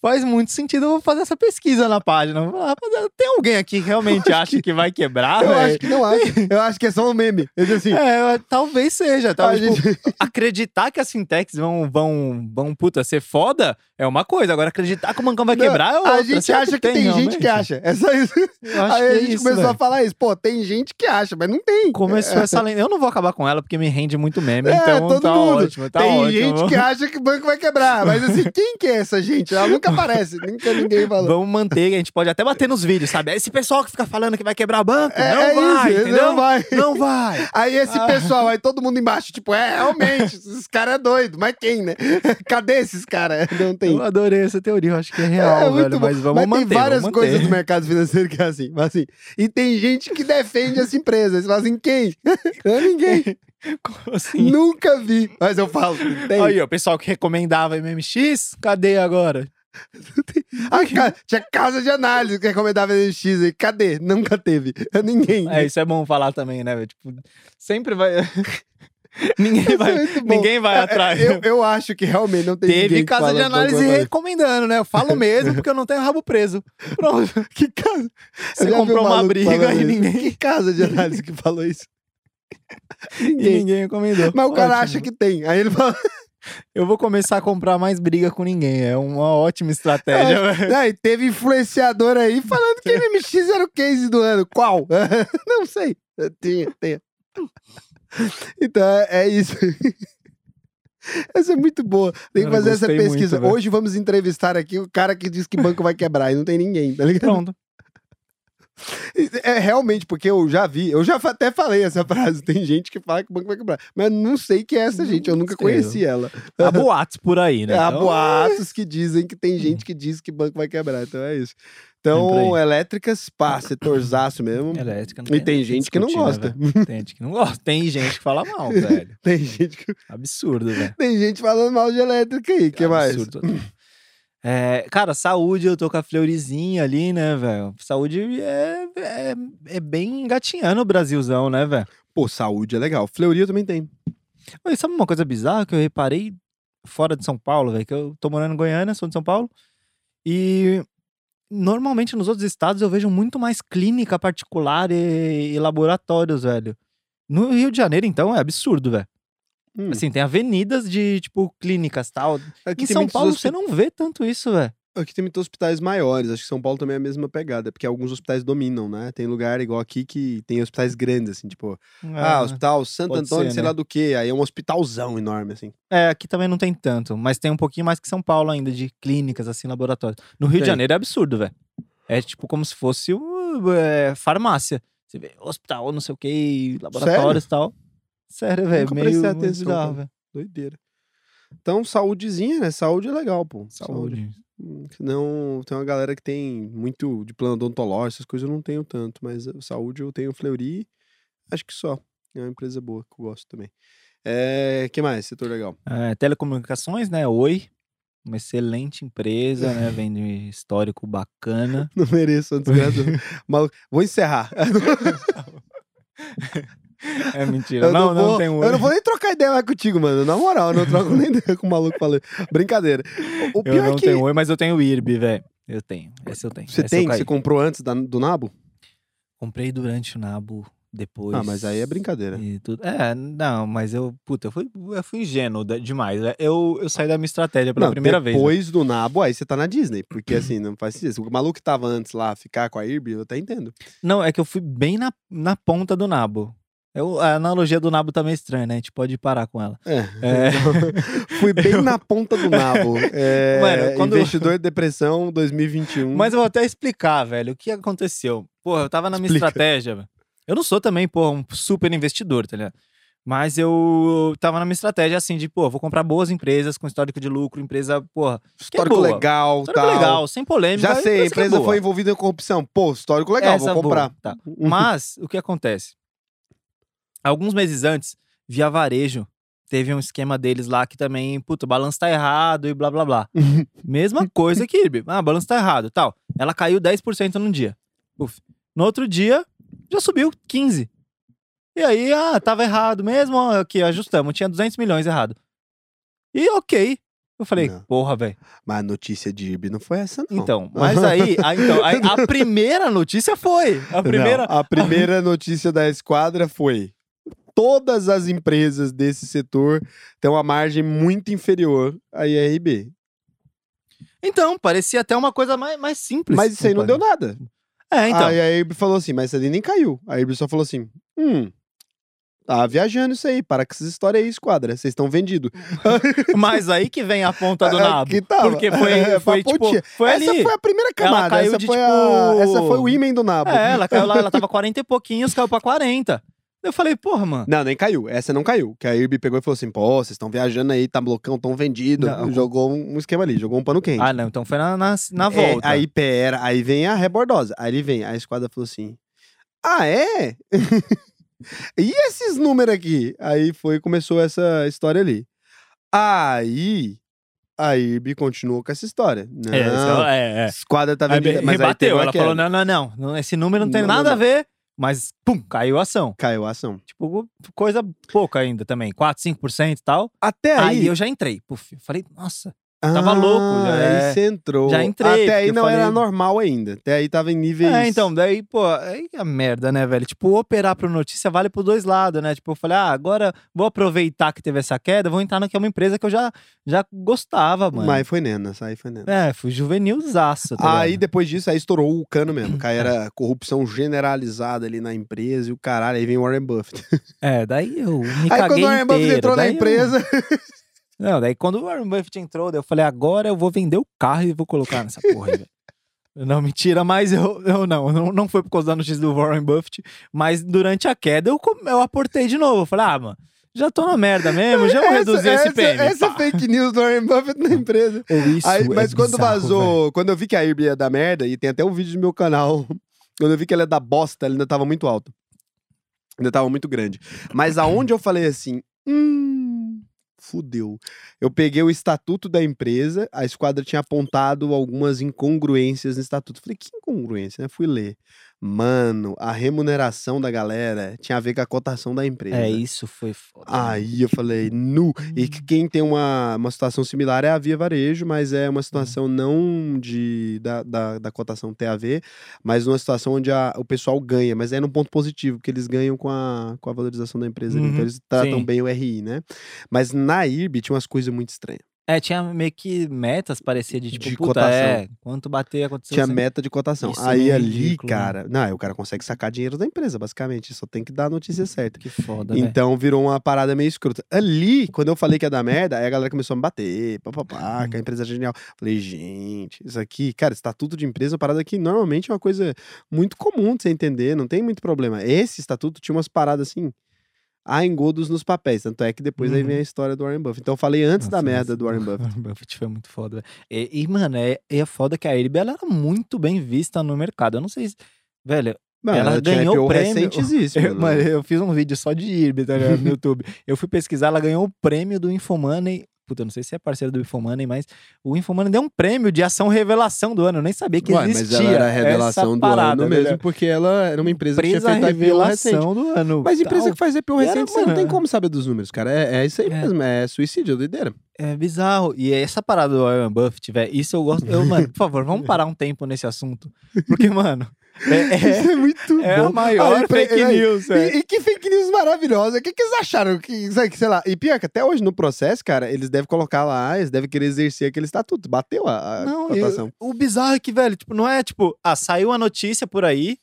Faz muito sentido, eu vou fazer essa pesquisa na página. Vou falar, rapaziada, tem alguém aqui que realmente acha que... vai quebrar, eu acho velho? que não acho. Eu acho que é só um meme. Eu assim, É, talvez seja. Talvez, tipo, gente- acreditar que as fintechs vão, vão, vão, puta, ser foda é uma coisa. Agora, acreditar que o bancão vai Não, quebrar é outra. a gente Será acha que, tem gente que acha. É só isso. Acho Aí que a é gente isso, começou velho. a falar isso. Pô, tem gente que acha, mas não tem. Começou essa lenda. Eu não vou acabar com ela porque me rende muito meme. É, então todo tá mundo. ótimo, tá tem ótimo. gente que acha que o banco vai quebrar. Mas assim, quem que é essa gente? Ela nunca aparece. Nunca ninguém falou. Vamos manter, a gente pode até bater nos vídeos, sabe? Esse pessoal que fica falando que vai quebrar banco, É, não é vai, isso, não vai. Não vai. Aí esse Ah. pessoal, aí todo mundo embaixo, tipo, é, realmente, esses caras é doido, mas quem, né? Cadê esses caras? Não tem. Eu adorei essa teoria, eu acho que é real, É muito velho, mas vamos Mas manter, tem várias manter. coisas do mercado financeiro que é assim, mas assim. E tem gente que defende essa empresa. Você fala assim, quem? Não, ninguém. Como assim? Nunca vi. Mas eu falo, tem. Aí, o pessoal que recomendava MMX, cadê agora? Ah, ca- tinha casa de análise que recomendava NX aí. Cadê? Nunca teve. Ninguém. É, isso é bom falar também, né? Tipo, sempre vai. ninguém vai, é ninguém vai É, atrás. Eu, eu acho que realmente não tem Teve casa de análise recomendando, né? Eu falo mesmo porque eu não tenho rabo preso. Pronto. Que casa? Você comprou um uma briga e ninguém, Que casa de análise que falou isso? e Ninguém. ninguém recomendou. Mas o cara Ótimo. acha que tem. Aí ele fala. Eu vou começar a comprar mais briga com ninguém. É uma ótima estratégia, velho. Aí teve influenciador aí falando que MMX era o case do ano. Qual? Não sei. Tinha, tinha. Então é, é isso. Essa é muito boa. Tem que fazer essa muito, pesquisa. velho. Hoje vamos entrevistar aqui o cara que diz que banco vai quebrar e não tem ninguém, tá ligado? Pronto. É realmente, porque eu já vi, eu já até falei essa frase. Tem gente que fala que o banco vai quebrar. Mas não sei quem é essa gente, eu nunca conheci ela. Há boatos por aí, né? Há Então, boatos que dizem que tem gente que diz que banco vai quebrar. Então é isso. Então, elétricas, pá, setorzaço mesmo. Elétrica não E tem o que gente que não discutir, gosta. né, tem gente que não gosta. Tem gente que fala mal, velho. Tem gente que Absurdo, velho. tem gente falando mal de elétrica aí. que mais? Absurdo. É, cara, saúde, eu tô com a Fleuryzinha ali, né, velho? Saúde é, é, é bem engatinhando o Brasilzão, né, velho? Pô, saúde é legal. Fleuria também tem. Oi, Sabe uma coisa bizarra que eu reparei fora de São Paulo, velho? Que eu tô morando em Goiânia, sou de São Paulo. E normalmente nos outros estados eu vejo muito mais clínica particular e, e laboratórios, velho. No Rio de Janeiro, então, é absurdo, velho. Hum. Assim, tem avenidas de, tipo, clínicas tal. aqui Em tem São Paulo você não vê tanto isso, velho. Aqui tem muitos hospitais maiores. Acho que São Paulo também é a mesma pegada, porque alguns hospitais dominam, né? Tem lugar igual aqui que tem hospitais grandes, assim, tipo, ah, Hospital Santo Antônio, ser, sei né? lá do que. Aí é um hospitalzão enorme, assim. É, aqui também não tem tanto, mas tem um pouquinho mais que São Paulo ainda, de clínicas, assim, laboratórios. No Rio de Tem. Janeiro é absurdo, velho. É tipo como se fosse uh, é, farmácia. Você vê hospital, não sei o que, laboratórios e tal. Sério, velho, Nunca meio, prestei atenção, bizarro, velho. Doideira. Então, saúdezinha, né? Saúde é legal, pô. Saúde. Hum, Não, tem uma galera que tem muito de plano odontológico, essas coisas eu não tenho tanto, mas eh, saúde eu tenho Fleury, acho que só. É uma empresa boa que eu gosto também. É, que mais? Setor legal. É, telecomunicações, né? Oi. Uma excelente empresa, né? Vem de histórico bacana. Não mereço antes Maluco. Vou encerrar. É mentira. Eu não, não, vou, tem um Eu não vou nem trocar ideia mais contigo, mano. Na moral, eu não troco nem ideia com o maluco falando. Brincadeira. O, o Eu pior não é que tenho oi, mas eu tenho o IRB, velho. Eu tenho. Esse eu tenho. você tem, você comprou antes da- do Nabo? Comprei durante o Nabo, depois. Ah, mas aí é brincadeira. E tudo. É, não, mas eu, puta, eu fui, eu fui ingênuo demais. né? Eu, eu saí da minha estratégia pela não, primeira vez. né? depois do Nabo, aí você tá na Disney. Porque assim, não faz sentido. Se o maluco que tava antes lá ficar com a IRB, eu até entendo. Não, é que eu fui bem na, na ponta do nabo. Eu, a analogia do nabo tá meio estranha, né? A gente pode parar com ela. É. É. Então, fui bem na ponta do nabo. É, Mano, quando- Investidor de depressão 2021. Mas eu vou até explicar, velho, o que aconteceu. Porra, eu tava na minha Explica. estratégia. Eu não sou também, porra, um super investidor, tá ligado? Mas eu tava na minha estratégia assim de, pô, vou comprar boas empresas com histórico de lucro, empresa, porra, Histórico boa. legal, histórico tal. legal, sem polêmica. Já sei, a é empresa boa. foi envolvida em corrupção. Pô, histórico legal, Essa vou comprar. boa, tá. Mas o que acontece? Alguns meses antes, via varejo, teve um esquema deles lá que também, puta, o balanço tá errado e blá blá blá. Mesma coisa que IRB. Ah, o balanço tá errado, tal. Ela caiu 10% num dia. Uf. No outro dia, já subiu 15. E aí, ah, tava errado mesmo, aqui, ajustamos, tinha 200 milhões errado. E ok. Eu falei, Não. porra, velho. Mas a notícia de IRB não foi essa, não. Então, mas aí, a, então, aí, a primeira notícia foi. A primeira. Não, a primeira notícia da esquadra foi: todas as empresas desse setor têm uma margem muito inferior à IRB. Então, parecia até uma coisa mais, mais simples. Mas isso aí não deu nada. É, então. Aí a IRB falou assim, mas isso ali nem caiu. A IRB só falou assim: hum. Tá viajando isso aí, para com essas histórias aí, esquadra. Vocês estão vendidos. Mas aí que vem a ponta do É, nabo. que tava. Porque foi, É, foi tipo, foi essa ali. foi a primeira camada. caiu essa, de, foi tipo- a... essa foi o ímen do nabo. É, ela caiu lá, ela tava 40 e pouquinhos, caiu pra 40. Eu falei, porra, mano. Não, nem caiu. Essa não caiu. Que a IRB pegou e falou assim: pô, vocês estão viajando aí, tá loucão, tão vendido. Não. Jogou um esquema ali, jogou um pano quente. Ah, não, então foi na, na, na É, volta. aí pera, aí vem a rebordosa. Aí ele vem, a esquadra falou assim: Ah, é? e esses números aqui? Aí foi, começou essa história ali. Aí a IRB continuou com essa história. Não, É, isso- é, é. a esquadra tá vendida. Mas aí teve rebateu, ela queda. falou, não, não, não, não, esse número não tem Não, não, nada a não. ver. Mas, pum, caiu a ação. Caiu a ação. Tipo, coisa pouca ainda também, 4, 5% e tal. Até Aí, aí. eu já entrei. Puf, eu falei, nossa, tava louco, já Ah, é- Aí você entrou. já entrei, Até aí não era falei- normal ainda. Até aí tava em níveis. É, então, daí, pô, aí a merda, né, velho? Tipo, operar pro notícia vale pros dois lados, né? Tipo, eu falei, ah, agora vou aproveitar que teve essa queda, vou entrar naquela uma empresa que eu já, já gostava, mano. Mas foi Nenas, aí foi Nenas. É, fui juvenilzaço, tá Aí ligado? depois disso, aí estourou o cano mesmo. Cai era corrupção generalizada ali na empresa e o caralho. Aí vem Warren Buffett. É, daí eu me aí caguei quando o Warren Buffett inteiro, entrou na daí eu- empresa. Não, daí quando o Warren Buffett entrou, daí eu falei, agora eu vou vender o carro e vou colocar nessa porra aí. Não, mentira, mas eu, eu não, não. Não foi por causa da notícia do Warren Buffett, mas durante a queda eu, eu aportei de novo. Eu falei, ah, mano, já tô na merda mesmo, já vou reduzir esse essa, PM. essa pá. fake news do Warren Buffett na empresa. Isso Aí, é mas quando bizarro, vazou, velho. quando eu vi que a IRB ia dar merda, e tem até um vídeo no meu canal, quando eu vi que ela ia dar bosta, ela ainda tava muito alta. Ainda tava muito grande. Mas aonde eu falei assim, hum, fudeu. Eu peguei o estatuto da empresa, a esquadra tinha apontado algumas incongruências no estatuto. Falei, que incongruência, né? Fui ler. Mano, a remuneração da galera tinha a ver com a cotação da empresa. É, isso foi foda. né? Aí eu falei, nu. E que quem tem uma, uma situação similar é a Via Varejo, mas é uma situação não de da, da, da cotação ter a ver, mas uma situação onde a- o pessoal ganha, mas é num ponto positivo, porque eles ganham com a, com a valorização da empresa. ali, Uhum, então eles tratam sim. bem o RI, né? Mas na IRB tinha umas coisas muito estranhas. É, tinha meio que metas, parecia de tipo, De puta, cotação. é, quanto bater, aconteceu Tinha assim. meta de cotação. Isso Aí é ali, ridículo, né? cara. Não, aí o cara consegue sacar dinheiro da empresa, basicamente. Só tem que dar a notícia certa. Que foda, velho. Então virou uma parada meio escrota. Ali, quando eu falei que ia dar merda, aí a galera começou a me bater, papapá, que a empresa é genial. Falei, gente, isso aqui, cara, estatuto de empresa é uma parada que normalmente é uma coisa muito comum de você entender, não tem muito problema. Esse estatuto tinha umas paradas assim, há engodos nos papéis. Tanto é que depois aí Uhum. vem a história do Warren Buffett. Então eu falei antes da Nossa, merda mas do Warren Buffett. Warren Buffett foi muito foda. E, e, mano, é, é foda que a IRB ela era muito bem vista no mercado. Eu não sei se. Velho, Mano, Ela tinha ganhou o prêmio. recentíssimo, eu, né? mano, eu fiz um vídeo só de IRB tá no YouTube. Eu fui pesquisar, ela ganhou o prêmio do Infomoney. Puta, eu não sei se é parceiro do Infomoney, mas o Infomoney deu um prêmio de ação revelação do ano. Eu nem sabia que Ué, existia. mas ela era a revelação do parada, ano né? mesmo, porque ela era uma empresa, que Empresa tinha feito IPO recente. revelação do ano. Mas empresa tal. que faz IPO E era, recente, você não mano, tem como saber dos números, cara. É, é isso aí É. mesmo, é suicídio, é doideira. É bizarro. E essa parada do Warren Buffett, velho, isso eu gosto. Eu, mano, por favor, vamos parar um tempo nesse assunto. Porque, mano, é, Isso é, é muito é bom. a maior Aí, fake aí, news, velho. E, e que fake news maravilhosa. O que, que eles acharam? Que, sei sei lá. E pior que até hoje no processo, cara, eles devem colocar lá, eles devem querer exercer aquele estatuto. Bateu a, a Não, cotação. eu- o bizarro é que, velho, tipo, não é tipo, ah, saiu a notícia por aí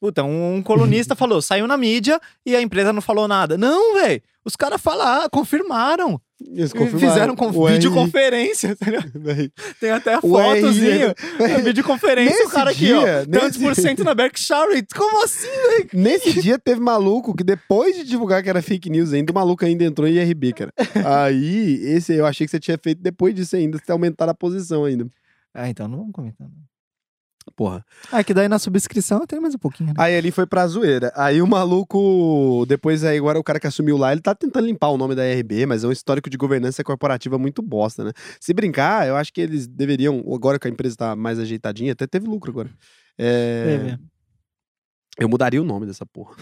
Puta, um, um colunista falou, saiu na mídia e a empresa não falou nada. Não, velho. Os caras falaram, confirmaram. Eles E Fizeram com O videoconferência. Tem até a O fotozinha. A videoconferência, o Nesse cara aqui, dia, ó. Tantos nesse- por cento na Berkshire. Como assim, velho? Nesse dia teve maluco que depois de divulgar que era fake news ainda, o maluco ainda entrou em IRB, cara. Aí, esse eu achei que você tinha feito depois disso ainda, você ter aumentado a posição ainda. Ah, então não vamos comentar. não. Porra. Ah, que daí na subscrição tem mais um pouquinho, né? Aí ali foi pra zoeira. Aí o maluco, depois aí agora o cara que assumiu lá, ele tá tentando limpar o nome da IRB, mas é um histórico de governança corporativa muito bosta, né? Se brincar, eu acho que eles deveriam, agora que a empresa tá mais ajeitadinha, até teve lucro agora. É, eu mudaria o nome dessa porra.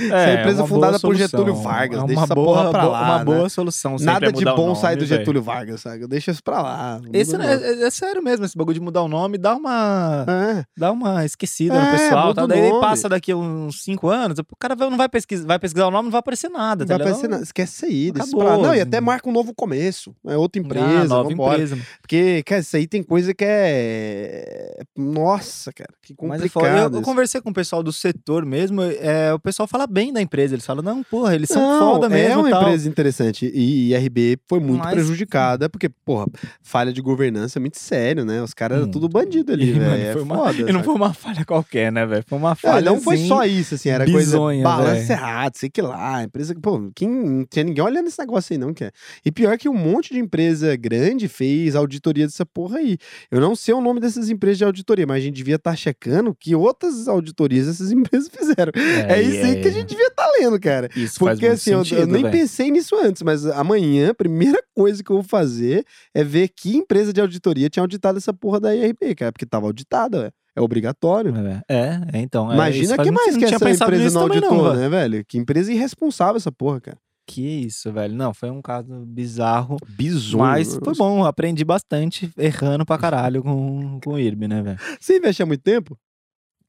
É, a empresa uma fundada por. Getúlio Vargas, É deixa uma essa boa, porra pra lá, Uma né? boa solução. Nada é de bom nome, sai do. Getúlio Vargas, sabe? Deixa isso pra lá. Esse não. é, é sério mesmo, esse bagulho de mudar o nome, dá uma, É. dá uma esquecida É, no pessoal. Tá? Daí passa daqui uns 5 anos, o cara não vai pesquisar, vai pesquisar o nome, não vai aparecer nada. Não tá vai aparecer nada. Esquece aí. deixa Acabou, pra. Não, e assim. até marca um novo começo. É outra Ah, empresa. nova vambora. empresa. Porque, cara, isso aí tem coisa que é. Nossa, cara, que Mas é complicado. eu, eu isso. conversei com o pessoal do setor mesmo, é, o pessoal fala bem da empresa. Eles falam, não, porra, eles são Não, foda mesmo. É uma tal. empresa interessante. E IRB foi muito Mas- prejudicada, porque, porra, falha de governança é muito sério, né? Os caras eram Hum. tudo bandido ali, E, velho. É foi uma- foda. E não foi uma falha qualquer, né, velho? Foi uma falha. não foi assim, só isso, assim, era bizonha, coisa balanço errado, sei que lá, empresa, pô, quem, não tinha ninguém olhando esse negócio aí não, que é. E pior que um monte de empresa grande fez auditoria dessa porra aí. Eu não sei o nome dessas empresas de auditoria, mas a gente devia estar checando que outras auditorias essas empresas fizeram. É, isso aí que a gente devia estar lendo, cara. Isso faz Porque muito assim, eu- eu, sentido, nem pensei nisso antes, mas amanhã a primeira coisa que eu vou fazer é ver que empresa de auditoria tinha auditado essa porra da IRB, cara, porque tava auditada, velho. É obrigatório. É, é, então. é, Imagina que mais não que tinha essa pensado empresa não auditou, velho. né, velho? Que empresa irresponsável essa porra, cara. Que isso, velho. Não, foi um caso bizarro. Bizonho. Mas foi bom, aprendi bastante errando pra caralho com, com o IRB, né, velho? Você investe há muito tempo?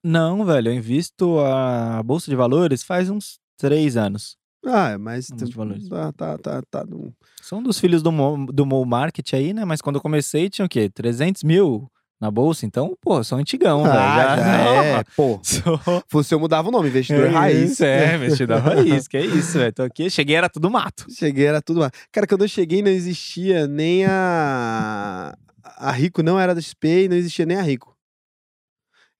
Não, velho, eu invisto a Bolsa de Valores faz uns três anos. Ah, mas valores. tá, tá, tá, tá num- Sou um dos filhos do Mo, do Mo Market aí, né? Mas quando eu comecei tinha o quê? 300 mil na Bolsa? Então, pô, sou antigão, velho. Ah, já é, pô. Sou... Eu mudava o nome, investidor raiz. Isso, é, investidor raiz, que é isso, velho. Tô aqui, cheguei, era tudo mato. Cheguei, era tudo lá. Cara, quando eu cheguei não existia nem a... A Rico não era da XP e não existia nem a Rico.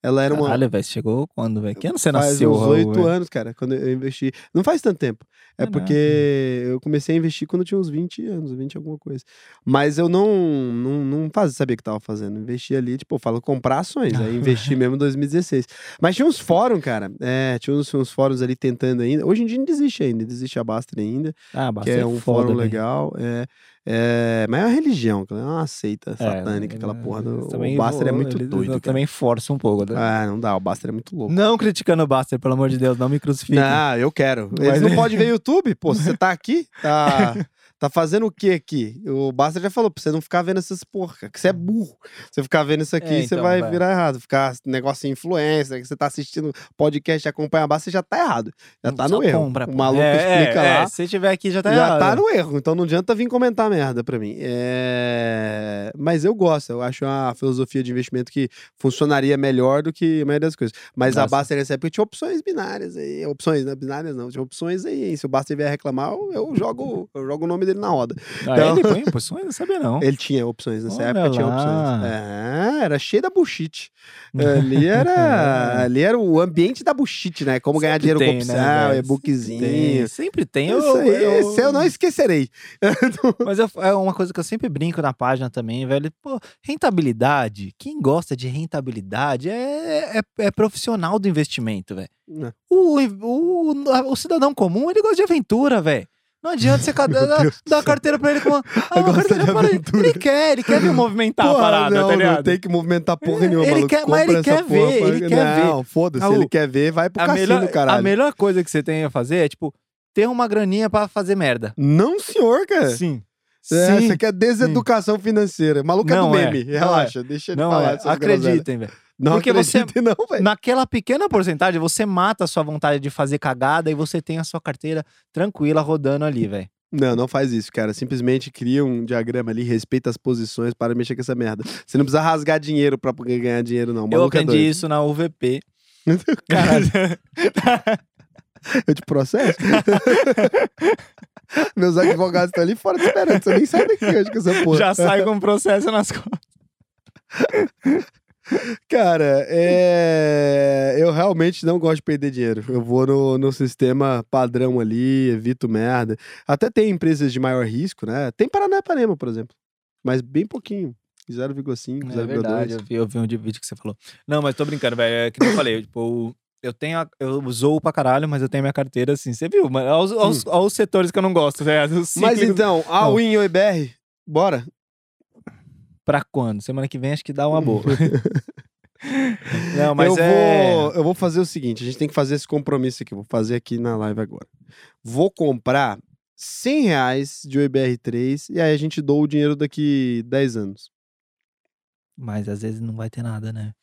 Ela era uma... Caralho, velho, chegou quando, velho? Que ano você faz nasceu, uns Raul, oito anos, cara, quando eu investi. Não faz tanto tempo. É porque eu comecei a investir quando eu tinha uns 20 anos, 20 alguma coisa. Mas eu não não, não fazia, sabia o que tava fazendo. Investi ali, tipo, eu falo comprar ações. Aí investi mesmo em 2016. Mas tinha uns fóruns, cara. É, tinha uns, uns fóruns ali tentando ainda. Hoje em dia não desiste ainda, desiste a Baster ainda, Ah, que basta é um foda, fórum legal. É, é, mas é uma religião, é uma seita satânica, É, aquela porra. eles Do, o Baster é muito eles doido, também força um pouco. né? Ah, não dá, o Baster é muito louco. Não criticando o Buster, pelo amor de Deus, não me crucifique. Não, eu quero. Eles Mas- não podem ver YouTube? Pô, você tá aqui? Tá, tá fazendo o que aqui? O Basta já falou pra você não ficar vendo essas porra, cara, que você é burro. Você ficar vendo isso aqui, É, você então, vai vai. virar errado. Ficar negócio de influência, que você tá assistindo podcast acompanha a Basta, você já tá errado. Já tá Só no erro. compra, o maluco É, explica é, lá. É, se tiver aqui já tá já errado. tá no erro, então não adianta vir comentar merda pra mim. É... Mas eu gosto, eu acho uma filosofia de investimento que funcionaria melhor do que a maioria das coisas. Mas a Nossa. Baster nessa época tinha opções binárias aí, opções, não binárias não, tinha opções aí. Se o Baster vier reclamar, eu jogo, eu jogo o nome dele na roda. Ah, Então- ele põe posições? Não sabia, não. Ele tinha opções nessa Olha época, tinha lá. opções. É, era cheio da bullshit. Ali era, ali era o ambiente da bullshit, né? Como ganhar Sempre dinheiro com tem, opção, né, e-bookzinho. Sempre tem. Eu, Isso aí, eu- esse eu não esquecerei. Mas eu- é uma coisa que eu sempre brinco na página também, velho. Pô, rentabilidade, quem gosta de rentabilidade é, é, é profissional do investimento, velho. É. O, o, o cidadão comum, ele gosta de aventura, velho. Não adianta você dar, a carteira pra ele com uma, ah, uma carteira de para ele. Ele quer, ele quer ver movimentar a Porra, parada, não, tá ligado? Não tem que movimentar porra É, nenhuma, ele maluco. quer- mas ele quer porra ver, pra- ele quer ver. Não, foda-se, ele quer ver, vai pro a, cassino, melhor, caralho. a melhor coisa que você tem a fazer é, tipo, ter uma graninha pra fazer merda. Não, senhor, cara. Sim. É, Sim. Aqui é deseducação financeira. Maluco é do é, meme. não Relaxa, deixa ele Não falar é, acreditem, velho. Não Porque você- não, velho. Naquela pequena porcentagem, você mata a sua vontade de fazer cagada e você tem a sua carteira tranquila rodando ali, velho. Não, não faz isso, cara. Simplesmente cria um diagrama ali, respeita as posições para mexer com essa merda. Você não precisa rasgar dinheiro pra poder ganhar dinheiro, não. Eu é aprendi isso na UVP. Caralho, eu te processo? Meus advogados estão ali fora te esperando. Você nem sabe o que hoje com essa porra. Já sai com processo nas costas. Cara, é... eu realmente não gosto de perder dinheiro. Eu vou no, no sistema padrão ali, evito merda. Até tem empresas de maior risco, né? Tem Paranapanema, por exemplo. Mas bem pouquinho. 0,5, É verdade, 0,2. eu vi, eu vi um vídeo que você falou. Não, mas tô brincando, velho. É que eu falei, tipo, eu tenho. a- eu zoo pra caralho, mas eu tenho minha carteira assim. Você viu? Mas, aos, aos, aos setores que eu não gosto, velho. Os Mas então, a. Win e o IBR, bora. Pra quando? Semana que vem acho que dá uma boa. não, mas eu, é. vou, eu vou fazer o seguinte: a gente tem que fazer esse compromisso aqui. Vou fazer aqui na live agora. Vou comprar 100 reais de OIBR3 e aí a gente doa o dinheiro daqui 10 anos. Mas às vezes não vai ter nada, né?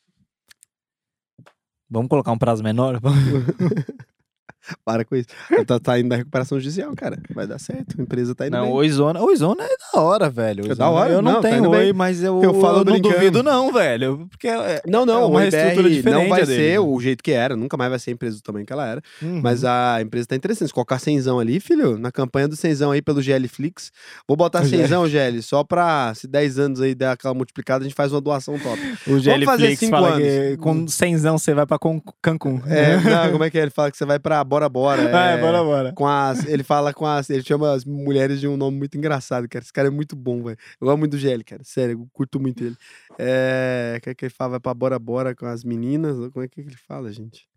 Vamos colocar um prazo menor? Para com isso. Tá, tá indo da recuperação judicial, cara. Vai dar certo. A empresa tá indo Não, bem. Oizona. Oizona é da hora, velho. É Oizona. da hora? Eu não, Não, tá tenho bem. oi, mas eu, Eu falo não brincando. duvido, não, velho. Porque é, Não, não, É uma o estrutura diferente não vai dele, ser o jeito que era, nunca mais vai ser a empresa do tamanho que ela era. Uhum. Mas a empresa tá interessante. Se colocar cenzão ali, filho, na campanha do cenzão aí pelo GL Flix, vou botar O GL. cenzão, GL, só pra se 10 anos aí der aquela multiplicada, a gente faz uma doação top. o GL fazer Flix cinco fala anos. que com cenzão você vai pra Cancún. É, não, como é que é? Ele fala que você vai pra Bora Bora. Ah, é, bora, bora. Com as, ele fala com as. Ele chama as mulheres de um nome muito engraçado, cara. Esse cara é muito bom, velho. Eu gosto muito do GL, cara. Sério, eu curto muito ele. É. Que é que ele fala? Vai pra Bora Bora com as meninas? Como é que ele fala, gente?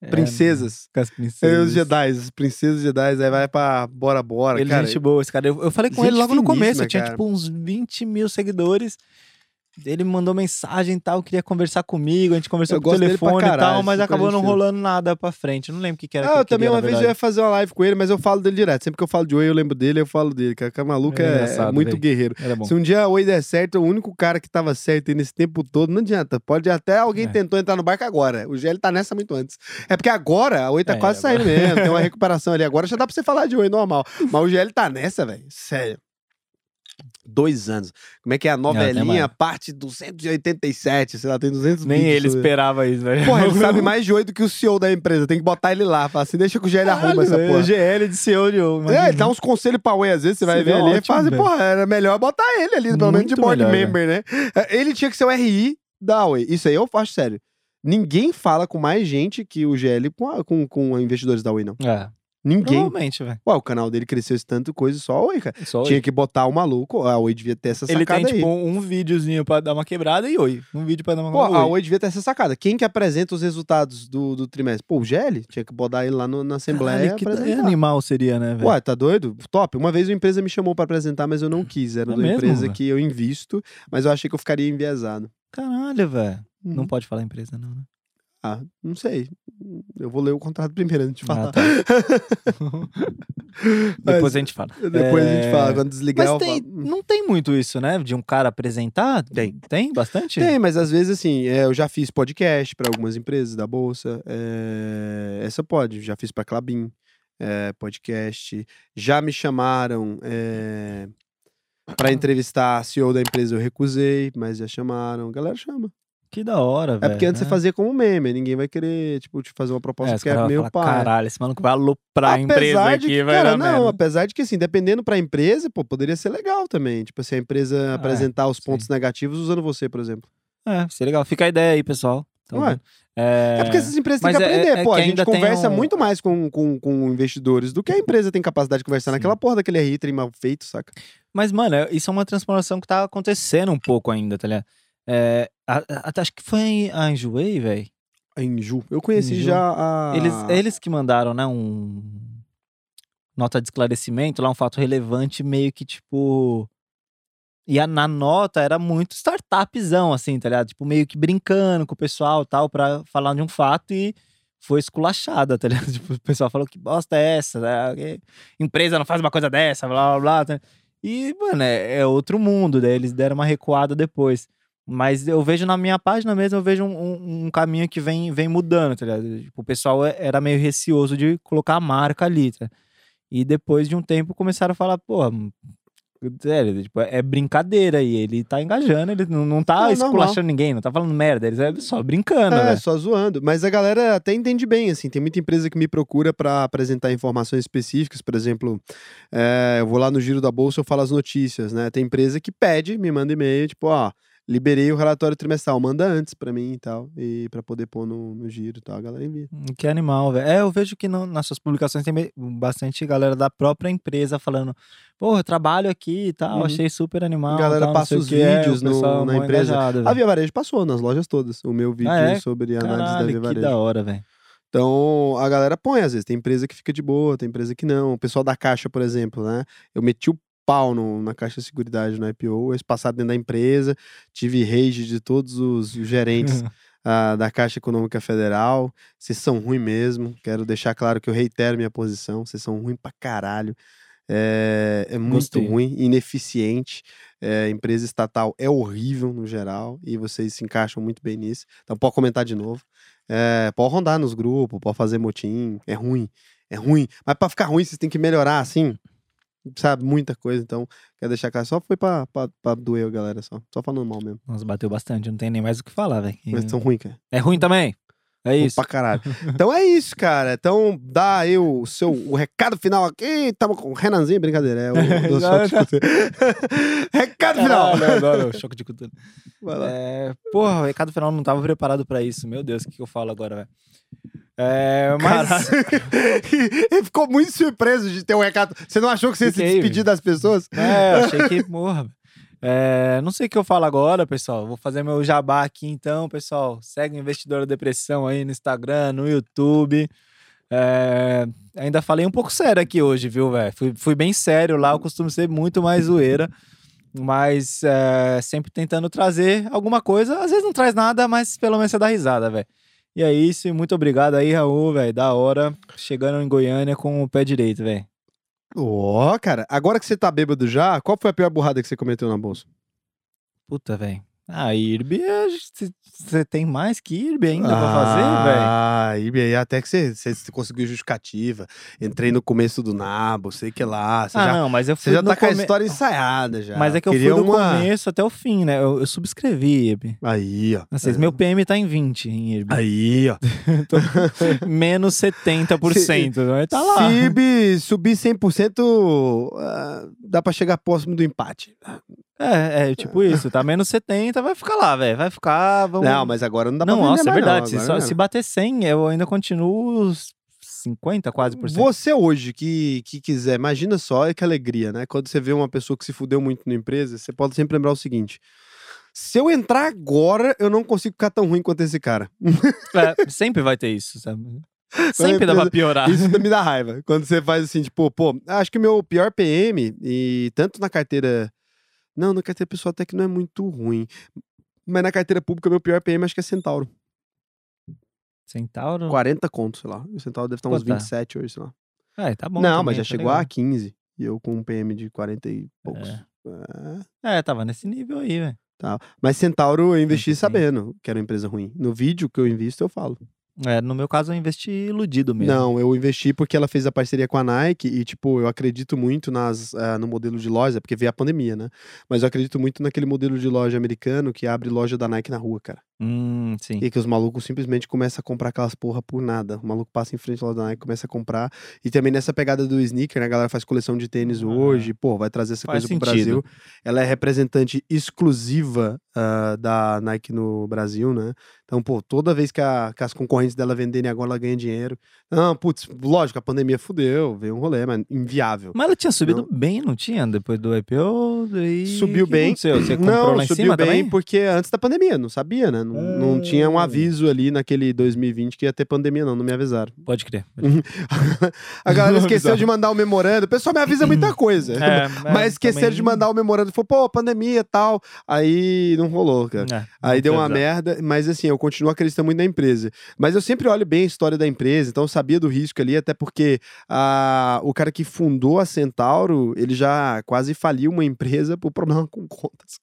É, Princesas. com as É, princesas. os Jedi, as princesas Jedi, aí vai pra Bora Bora. Ele é cara, gente boa, esse cara. Eu, eu falei com Gente ele logo no começo. Eu tinha, cara. tipo, uns 20 mil seguidores. Ele me mandou mensagem e tal, queria conversar comigo. A gente conversou Eu por gosto dele pra telefone e tal, caralho, mas acabou não rolando nada pra frente. Eu não lembro o que, que era. Ah, que eu também queria, uma vez eu ia fazer uma live com ele, mas eu falo dele direto. Sempre que eu falo de Oi, eu lembro dele, eu falo dele. Cara, maluco é é, engraçado, muito velho. guerreiro. Se um dia Oi der certo, o único cara que tava certo aí nesse tempo todo, não adianta. Pode até alguém É. tentou entrar no barco agora. O GL tá nessa muito antes. É porque agora a Oi tá É, quase saindo mesmo, tem uma recuperação ali. Agora já dá pra você falar de Oi normal. Mas o GL tá nessa, velho. Sério. Dois anos. Como é que é a novelinha, mais. parte 287, sei lá, tem 200 Nem ele esperava isso, velho. Porra, ele sabe mais de Oi do que o CEO da empresa. Tem que botar ele lá. Fala assim, deixa que o GL arruma essa porra. GL de CEO de Oi. É, ele dá uns conselhos pra Wei, às vezes você vai ver ali e ótimo, fala assim, porra, era melhor botar ele ali, pelo menos de board melhor, member, né? É, Ele tinha que ser o RI da Wei. Isso aí eu faço sério. Ninguém fala com mais gente que o GL com, a- com, com investidores da Wei, não. É, Ninguém. provavelmente, velho. Ué, o canal dele cresceu esse tanto coisa só a Oi, cara. Só Tinha Oi. que botar o maluco, a Oi devia ter essa Ele sacada tem, aí. tipo, um videozinho pra dar uma quebrada e Oi. Um vídeo pra dar uma Pô, quebrada. a Oi devia ter essa sacada. Quem que apresenta os resultados do, do trimestre? Pô, o GL? Tinha que botar ele lá no- na Assembleia Caralho, que apresentar. animal seria, né, velho? Ué, tá doido? Top. Uma vez uma empresa me chamou pra apresentar, mas eu não quis. Era É uma empresa velho? que eu invisto, mas eu achei que eu ficaria enviesado. Caralho, velho. Não Uhum. pode falar empresa, não, né? Ah, não sei. Eu vou ler o contrato primeiro antes de falar. Ah, tá. Depois a gente fala. Depois a gente É, fala. Quando desligar, Mas tem, falo. Não tem muito isso, né? De um cara apresentar? Tem. Tem bastante? Tem, mas às vezes assim, é, eu já fiz podcast pra algumas empresas da Bolsa. é, essa pode, já fiz pra Clabin, é, podcast. Já me chamaram é, para entrevistar a CEO da empresa, eu recusei, mas já chamaram. A galera chama. Que da hora, É velho. porque antes você né? fazia como meme, ninguém vai querer, tipo, te fazer uma proposta É, os que é meio pá. caralho, esse maluco vai aloprar a empresa aqui, de que, vai cara, não, merda. apesar de que assim, dependendo pra empresa, pô, poderia ser legal também. Tipo, se a empresa apresentar os sim. pontos negativos usando você, por exemplo. É, seria legal. Fica a ideia aí, pessoal. Ué, vendo? é... É porque essas empresas têm mas que é- aprender. é pô, que a gente conversa um- muito mais com, com, com investidores do que a empresa tem capacidade de conversar Sim. naquela porra daquele trem mal feito, saca? Mas, mano, é- isso é uma transformação que tá acontecendo um pouco ainda, tá ligado? É, até acho que foi a Enjoei, velho. A Inju. Eu conheci Inju. já a. Eles, eles que mandaram, né, um nota de esclarecimento, lá um fato relevante, meio que tipo. E a, na nota era muito startupzão, assim, tá ligado? Tipo, meio que brincando com o pessoal tal, pra falar de um fato e foi esculachada, tá ligado? Tipo, o pessoal falou que bosta é essa, né? Empresa não faz uma coisa dessa, blá blá blá. tá? E, mano, é, é outro mundo, daí eles deram uma recuada depois. Mas eu vejo na minha página mesmo, eu vejo um, um- caminho que vem, vem mudando, tá ligado? Tipo, o pessoal é- era meio receoso de colocar a marca ali, tá? E depois de um tempo começaram a falar, pô, Sério, tipo, é brincadeira e ele tá engajando, ele não, não tá É, esculachando ninguém, não tá falando merda, ele é só brincando, É, velho. só zoando. Mas a galera até entende bem, assim. Tem muita empresa que me procura pra apresentar informações específicas. Por exemplo, é, eu vou lá no Giro da Bolsa, eu falo as notícias, né? Tem empresa que pede, me manda e-mail, tipo, ó, liberei o relatório trimestral, manda antes pra mim e tal. E pra poder pôr no, no giro e tal, a galera envia. Hum, Que animal, velho. É, eu vejo que no- nas suas publicações tem bastante galera da própria empresa falando, pô, eu trabalho aqui e tal, Uhum. achei super animal. A galera tal, passa os quê." É, vídeos o no- na empresa. engajado, A. Via Varejo passou nas lojas todas, o meu vídeo Ah, é? sobre análise da Via Caralho, que Varejo. da hora, velho. Então, a galera põe, às vezes. Tem empresa que fica de boa, tem empresa que não. O pessoal da Caixa, por exemplo, né? Eu meti o pau no- na Caixa de Seguridade no IPO, esse passado dentro da empresa, tive rage de todos os gerentes ah, da Caixa Econômica Federal. Vocês são ruins mesmo. Quero deixar claro que eu reitero minha posição. Vocês são ruins pra caralho. É, é muito ruim, ineficiente. É, empresa estatal é horrível no geral e vocês se encaixam muito bem nisso. Então pode comentar de novo. É, pode rondar nos grupos, pode fazer motim. É ruim, é ruim. Mas pra ficar ruim, vocês têm que melhorar assim. Sabe, muita coisa. Então, quero deixar claro. Só foi pra, pra, pra doer a galera, só. Só falando mal mesmo. Nossa, bateu bastante, não tem nem mais o que falar, velho. Mas são ruins, cara. É ruim também. É isso. Pra caralho. Então é isso, cara. Então dá aí o seu o recado final aqui. Tamo com o Renanzinho, brincadeira. É o Não, choque de cultura. recado final. Caralho, agora, choque de cultura. Vai lá. É, porra, o recado final não tava preparado pra isso. Meu Deus, o que, que eu falo agora, velho? É, mas. Ele ficou muito surpreso de ter um recado. Você não achou que você ia se Fiquei, despedir das pessoas? É, eu achei que, porra. É, não sei o que eu falo agora, pessoal. Vou fazer meu jabá aqui então, pessoal. Segue o Investidor da Depressão aí no Instagram, no YouTube. É, ainda falei um pouco sério aqui hoje, viu, velho? Fui, fui bem sério lá, eu costumo ser muito mais zoeira. Mas é, sempre tentando trazer alguma coisa. Às vezes não traz nada, mas pelo menos você dá risada, velho. E é isso, e muito obrigado aí, Raul, velho. Da hora. Chegando em Goiânia com o pé direito, velho. Ó, cara, agora que você tá bêbado já, qual foi a pior burrada que você cometeu na bolsa? Puta, velho. Ah, IRB, você tem mais que IRB ainda pra fazer, velho? Ah, e aí até que você, você conseguiu justificativa. Entrei no começo do nabo, sei que lá. Você Ah, já, não, mas eu você fui já no tá com a come- história ensaiada já. Mas é que eu Queria fui do uma... começo até o fim, né? Eu, eu subscrevi IRB. Aí, ó. Vocês, Meu PM tá em 20 em IRB. Aí, ó. Menos 70%. Mas tá lá. Se IRB subir 100%, ah, dá pra chegar próximo do empate. É, é tipo isso. Tá menos 70, vai ficar lá, velho. Vai ficar. Vamos... Não, mas agora não dá pra Não, nossa, é verdade. não. se, só- se bater 100, eu ainda continuo os 50 quase por cento. Você hoje que, que quiser, imagina só que alegria, né? Quando você vê uma pessoa que se fudeu muito na empresa, você pode sempre lembrar o seguinte: se eu entrar agora, eu não consigo ficar tão ruim quanto esse cara. É, sempre vai ter isso, sabe? Sempre dá pra piorar. Isso me dá raiva. Quando você faz assim, tipo, pô, acho que o meu pior PM, e tanto na carteira. Não, na carteira pessoal até que não é muito ruim. Mas na carteira pública, meu pior PM acho que é Centauro. Centauro? 40 contos, sei lá. O Centauro deve estar uns Quanto tá? 27 hoje, sei lá. É, tá bom. não, também, mas já tá chegou legal. a 15. E eu com um PM de 40 e poucos. É. É. É, tava nesse nível aí, velho. Tá. Mas Centauro eu investi Muito bem. sabendo que era uma empresa ruim. No vídeo que eu invisto, eu falo. É, no meu caso, eu investi iludido mesmo. Não, eu investi porque ela fez a parceria com a Nike e, tipo, eu acredito muito nas, ah, no modelo de loja, porque veio a pandemia, né? Mas eu acredito muito naquele modelo de loja americano que abre loja da Nike na rua, cara. Hum, sim. E que os malucos simplesmente começam a comprar aquelas porra por nada. O maluco passa em frente à loja da Nike, começa a comprar. E também nessa pegada do sneaker, né? A galera faz coleção de tênis Ah. hoje. Pô, vai trazer essa coisa pro sentido. Brasil. Ela é representante exclusiva ah, da Nike no Brasil, né? Então, pô, toda vez que, a- que as concorrentes dela venderem agora, ela ganha dinheiro. Não, putz, lógico, a pandemia fudeu, veio um rolê, mas inviável. Mas ela tinha subido bem, não tinha? Depois do IPO? Daí... Subiu que bem. aconteceu? Você comprou não, lá em subiu cima bem também? porque antes da pandemia, não sabia, né? Não, não tinha um Hum. aviso ali naquele 2020 que ia ter pandemia, não, não me avisaram. Pode crer. pode crer. a galera Não esqueceu de mandar o memorando. O pessoal me avisa muita coisa. É, Mas esqueceram também- de mandar o memorando. Falou, pô, pandemia e tal. Aí não rolou, cara. É, Aí deu uma merda, mas assim, eu continuo acreditando muito na empresa. Mas eu sempre olho bem a história da empresa, então eu sabia do risco ali, até porque ah, o cara que fundou a Centauro, ele já quase faliu uma empresa por problema com contas.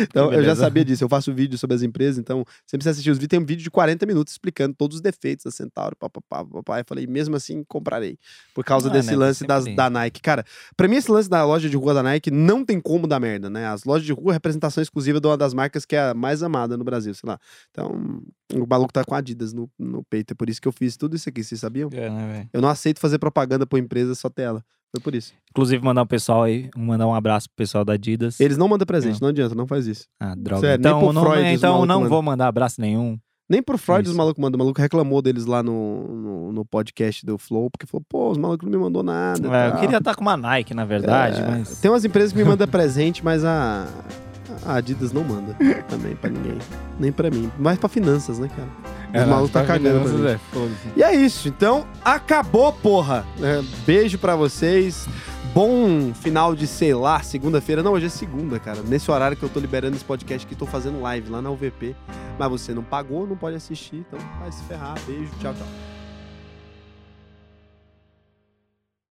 Então, eu já sabia disso. Eu faço vídeo sobre as empresas, então sempre você assistir os vídeos, tem um vídeo de 40 minutos explicando todos os defeitos da Centauro, papapá, papapá. Eu falei, mesmo assim, comprarei. Por causa Ah, desse né, lance das, da Nike. Cara, pra mim esse lance da loja de rua da Nike não tem como dar merda, né? As lojas de rua é representação exclusiva de uma das marcas que é a mais amada no Brasil, sei lá. Então, o maluco tá com Adidas no, no peito. É por isso que eu fiz tudo isso aqui, vocês sabiam? É, né? Eu não aceito fazer propaganda por empresa só ter ela. Foi por isso. Inclusive, mandar um pessoal aí, mandar um abraço pro pessoal da Adidas. Eles não mandam presente, não adianta, não faz isso. Ah, droga. Sério, então não, Freud os então não vou mandar abraço nenhum. Nem pro Freud os Isso. malucos mandam. O maluco reclamou deles lá no, no, no podcast do Flow, porque falou, pô, os malucos não me mandou nada. É, eu queria estar com uma Nike, na verdade, É, mas. Tem umas empresas que me mandam presente, mas a, a Adidas não manda também pra ninguém. Nem pra mim. Mais pra finanças, né, cara? Os É, malucos tá cagando pra é. E é isso. Então, acabou, porra. É, beijo pra vocês. Bom final de, sei lá, segunda-feira. Não, hoje é segunda, cara. Nesse horário que eu tô liberando esse podcast que tô fazendo live lá na UVP. Mas você não pagou, não pode assistir. Então vai se ferrar. Beijo, tchau, tchau.